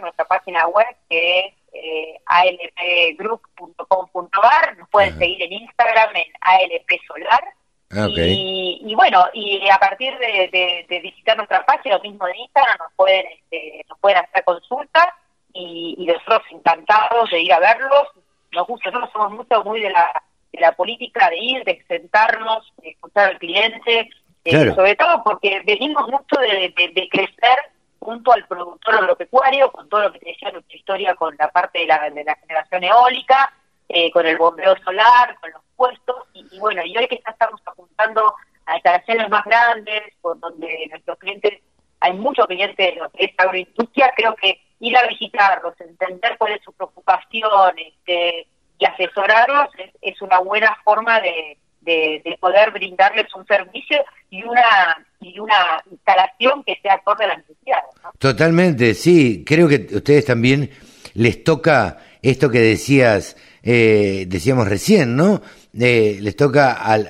nuestra página web que es eh, alpgroup.com.ar, nos pueden seguir en Instagram en alpsolar. Ah, y, bueno, y a partir de, visitar nuestra página, lo mismo de Instagram, nos pueden, este, nos pueden hacer consultas y, y nosotros encantados de ir a verlos. Nos gusta, nosotros somos mucho muy de la, de la política de ir, de sentarnos, de escuchar al cliente, eh, sobre todo porque venimos mucho de, de crecer junto al productor agropecuario, con todo lo que te decía nuestra historia con la parte de la, de la generación eólica, eh, con el bombeo solar, con los puestos, y, bueno, y hoy que estamos apuntando a instalaciones más grandes, por donde nuestros clientes, hay muchos clientes de lo que es agroindustria, creo que ir a visitarlos, entender cuál es su preocupación este, y asesorarlos es, una buena forma de, de, poder brindarles un servicio y una y una instalación que sea acorde a las necesidades. Totalmente, sí. Creo que ustedes también les toca esto que decías, eh, decíamos recién, ¿no? Eh, les toca al,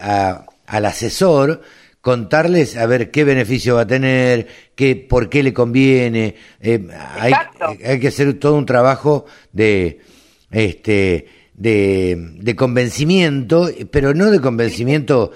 al asesor contarles a ver qué beneficio va a tener, qué, por qué le conviene. Eh, hay, hay, que hacer todo un trabajo de, este, de, de convencimiento, pero no de convencimiento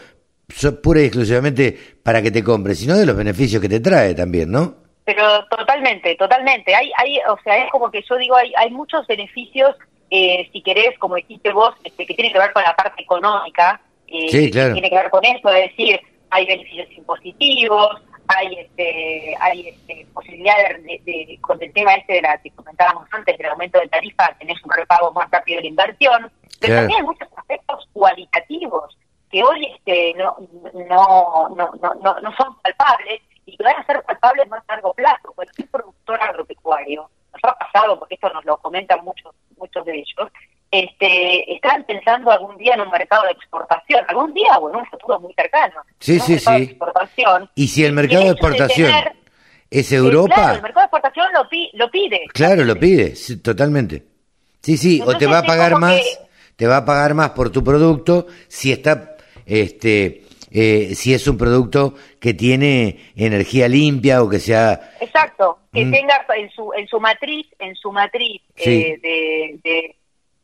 pura y exclusivamente para que te compre, sino de los beneficios que te trae también, ¿no? Pero totalmente, totalmente. Hay, hay, o sea, es como que yo digo, hay, hay muchos beneficios, eh, si querés, como dijiste vos, este, que tienen que ver con la parte económica, eh, sí, claro. tiene que ver con eso, es decir, hay beneficios impositivos, hay este, hay este, posibilidad de, con el tema este de la que comentábamos antes del aumento de tarifa tenés un repago más rápido de la inversión pero también hay muchos aspectos cualitativos que hoy este no no no no no, son palpables y que van a ser palpables más a largo plazo cualquier productor agropecuario ha pasado porque esto nos lo comentan muchos muchos de ellos este, están pensando algún día en un mercado de exportación, algún día o en un futuro muy cercano. Sí, sí, sí. exportación, y si el mercado de exportación es Europa... Claro, el mercado de exportación lo, lo pide. Claro, lo pide, totalmente. Sí, sí, o te va a pagar más, te va a pagar más por tu producto si está, este, eh, si es un producto que tiene energía limpia o que sea... Exacto, que mm. tenga en su, en su matriz, en su matriz eh, de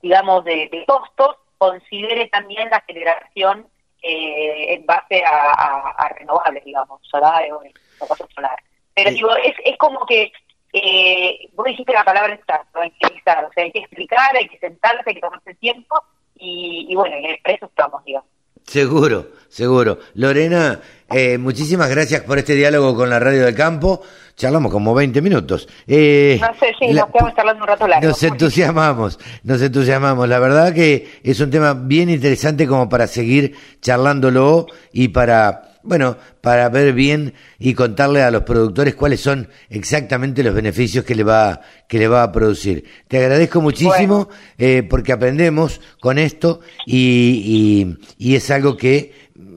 digamos, de, costos, considere también la generación eh, en base a, renovables, digamos, solar o, cosas solar. Pero digo, es, es como que eh, vos dijiste la palabra evangelizar, o sea, hay que explicar, hay que sentarse, hay que tomarse tiempo y, y bueno, en eso estamos, digamos. Seguro, seguro. Lorena, eh, muchísimas gracias por este diálogo con la Radio del Campo. Charlamos como 20 minutos. Eh, no sé, sí, nos quedamos charlando un rato largo. Nos entusiasmamos, nos entusiasmamos. La verdad que es un tema bien interesante como para seguir charlándolo y para bueno, para ver bien y contarle a los productores cuáles son exactamente los beneficios que le va, que le va a producir. Te agradezco muchísimo eh, porque aprendemos con esto y, y, es algo que,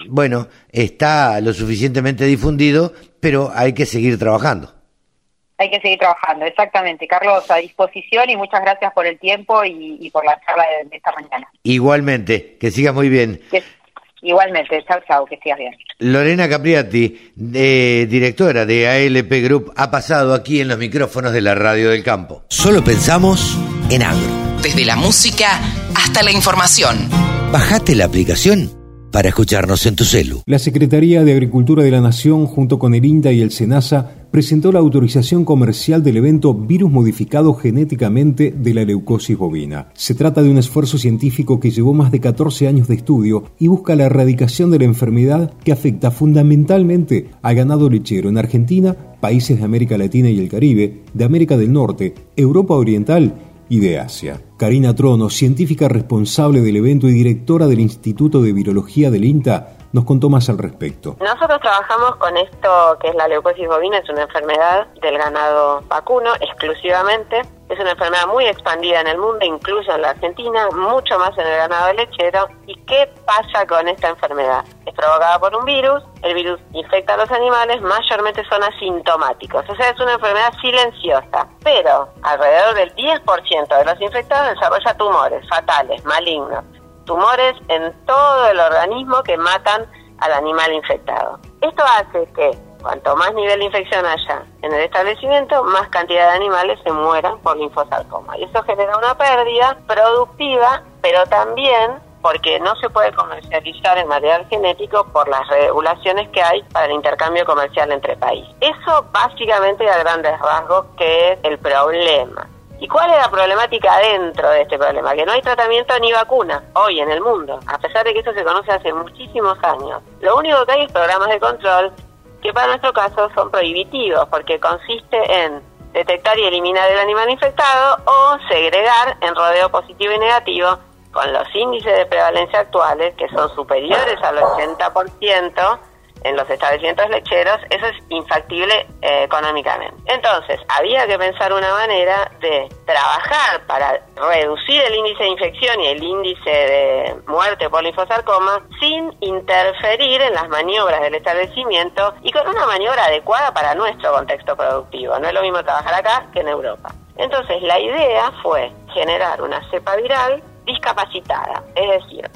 bueno, está lo suficientemente difundido, pero hay que seguir trabajando. Hay que seguir trabajando, exactamente. Carlos, a disposición y muchas gracias por el tiempo y, por la charla de, esta mañana. Igualmente, que sigas muy bien. Igualmente, chao, chao, que estés bien. Lorena Capriati, directora de ALP Group, ha pasado aquí en los micrófonos de la Radio del Campo. Solo pensamos en agro. Desde la música hasta la información. Bajate la aplicación para escucharnos en tu celu. La Secretaría de Agricultura de la Nación, junto con el INDA y el SENASA, presentó la autorización comercial del evento Virus Modificado Genéticamente de la Leucosis Bovina. Se trata de un esfuerzo científico que llevó más de 14 años de estudio y busca la erradicación de la enfermedad que afecta fundamentalmente al ganado lechero en Argentina, países de América Latina y el Caribe, de América del Norte, Europa Oriental y de Asia. Karina Trono, científica responsable del evento y directora del Instituto de Virología del INTA, nos contó más al respecto. Nosotros trabajamos con esto que es la leucosis bovina, es una enfermedad del ganado vacuno exclusivamente. Es una enfermedad muy expandida en el mundo, incluso en la Argentina, mucho más en el ganado lechero. ¿Y qué pasa con esta enfermedad? Es provocada por un virus, el virus infecta a los animales, mayormente son asintomáticos, o sea, es una enfermedad silenciosa, pero alrededor del 10% de los infectados desarrolla tumores fatales, malignos tumores en todo el organismo que matan al animal infectado. Esto hace que cuanto más nivel de infección haya en el establecimiento, más cantidad de animales se mueran por linfosarcoma. Y eso genera una pérdida productiva, pero también porque no se puede comercializar el material genético por las regulaciones que hay para el intercambio comercial entre países. Eso básicamente a grandes rasgos que es el problema. ¿Y cuál es la problemática dentro de este problema? Que no hay tratamiento ni vacuna hoy en el mundo, a pesar de que eso se conoce hace muchísimos años. Lo único que hay es programas de control que para nuestro caso son prohibitivos, porque consiste en detectar y eliminar el animal infectado o segregar en rodeo positivo y negativo con los índices de prevalencia actuales, que son superiores al 80%, en los establecimientos lecheros, eso es infactible eh, económicamente. Entonces, había que pensar una manera de trabajar para reducir el índice de infección y el índice de muerte por linfosarcoma sin interferir en las maniobras del establecimiento y con una maniobra adecuada para nuestro contexto productivo. No es lo mismo trabajar acá que en Europa. Entonces, la idea fue generar una cepa viral discapacitada, es decir,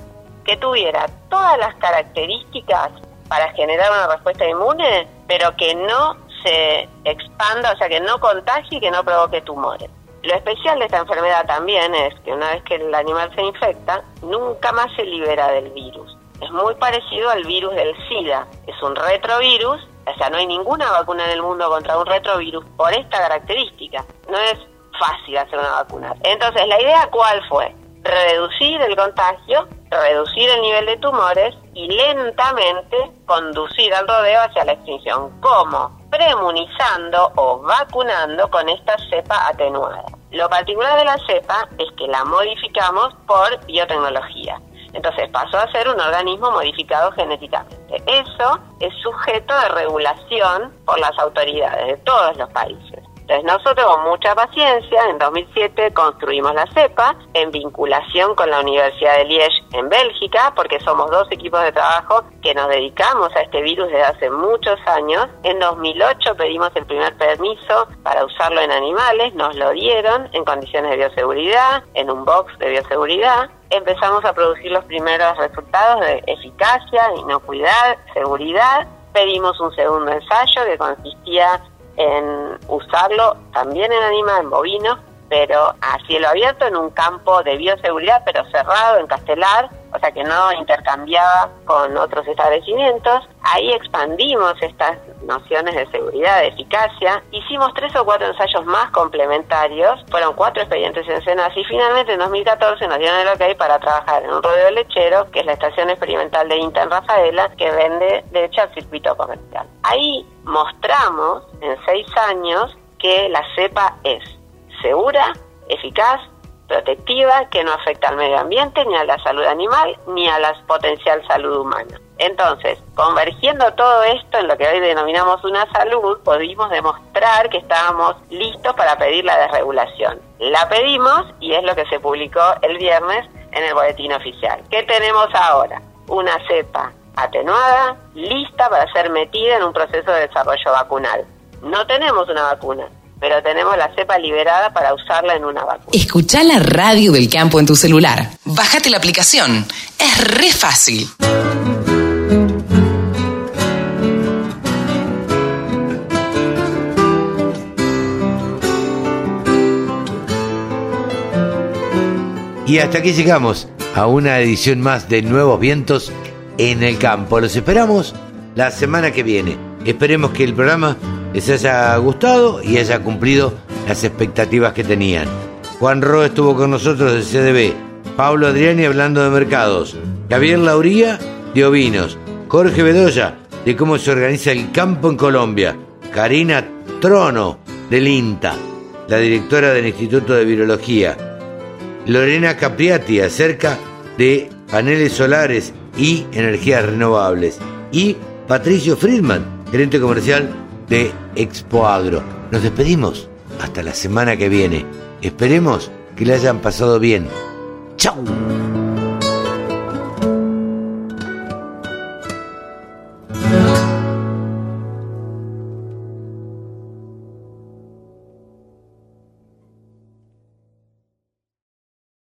que tuviera todas las características para generar una respuesta inmune, pero que no se expanda, o sea, que no contagie y que no provoque tumores. Lo especial de esta enfermedad también es que una vez que el animal se infecta, nunca más se libera del virus. Es muy parecido al virus del SIDA. Es un retrovirus, o sea, no hay ninguna vacuna en el mundo contra un retrovirus por esta característica. No es fácil hacer una vacuna. Entonces, ¿la idea cuál fue? Reducir el contagio reducir el nivel de tumores y lentamente conducir al rodeo hacia la extinción. ¿Cómo? Premunizando o vacunando con esta cepa atenuada. Lo particular de la cepa es que la modificamos por biotecnología. Entonces pasó a ser un organismo modificado genéticamente. Eso es sujeto de regulación por las autoridades de todos los países. Entonces nosotros con mucha paciencia, en 2007 construimos la CEPA en vinculación con la Universidad de Liege en Bélgica, porque somos dos equipos de trabajo que nos dedicamos a este virus desde hace muchos años. En 2008 pedimos el primer permiso para usarlo en animales, nos lo dieron en condiciones de bioseguridad, en un box de bioseguridad empezamos a producir los primeros resultados de eficacia, inocuidad, seguridad. Pedimos un segundo ensayo que consistía en usarlo también en animales, bovinos, pero a cielo abierto en un campo de bioseguridad, pero cerrado en Castelar, o sea que no intercambiaba con otros establecimientos. Ahí expandimos estas nociones de seguridad, de eficacia. Hicimos tres o cuatro ensayos más complementarios, fueron cuatro expedientes en Senas y finalmente en 2014 nos dieron el ok para trabajar en un rodeo lechero, que es la estación experimental de Inter Rafaela, que vende leche al circuito comercial. Ahí mostramos en seis años que la cepa es segura, eficaz, protectiva, que no afecta al medio ambiente, ni a la salud animal, ni a la potencial salud humana. Entonces, convergiendo todo esto en lo que hoy denominamos una salud, pudimos demostrar que estábamos listos para pedir la desregulación. La pedimos y es lo que se publicó el viernes en el boletín oficial. ¿Qué tenemos ahora? Una cepa atenuada, lista para ser metida en un proceso de desarrollo vacunal. No tenemos una vacuna, pero tenemos la cepa liberada para usarla en una vacuna. Escucha la radio del campo en tu celular. Bájate la aplicación. Es re fácil. Y hasta aquí llegamos a una edición más de Nuevos Vientos en el Campo. Los esperamos la semana que viene. Esperemos que el programa les haya gustado y haya cumplido las expectativas que tenían. Juan Ro estuvo con nosotros de CDB, Pablo Adriani hablando de mercados, Javier Lauría de ovinos, Jorge Bedoya de cómo se organiza el campo en Colombia, Karina Trono del INTA, la directora del Instituto de Virología, Lorena Capriati acerca de paneles solares y energías renovables y Patricio Friedman, gerente comercial de Expo Agro. Nos despedimos hasta la semana que viene. Esperemos que le hayan pasado bien. ¡Chao!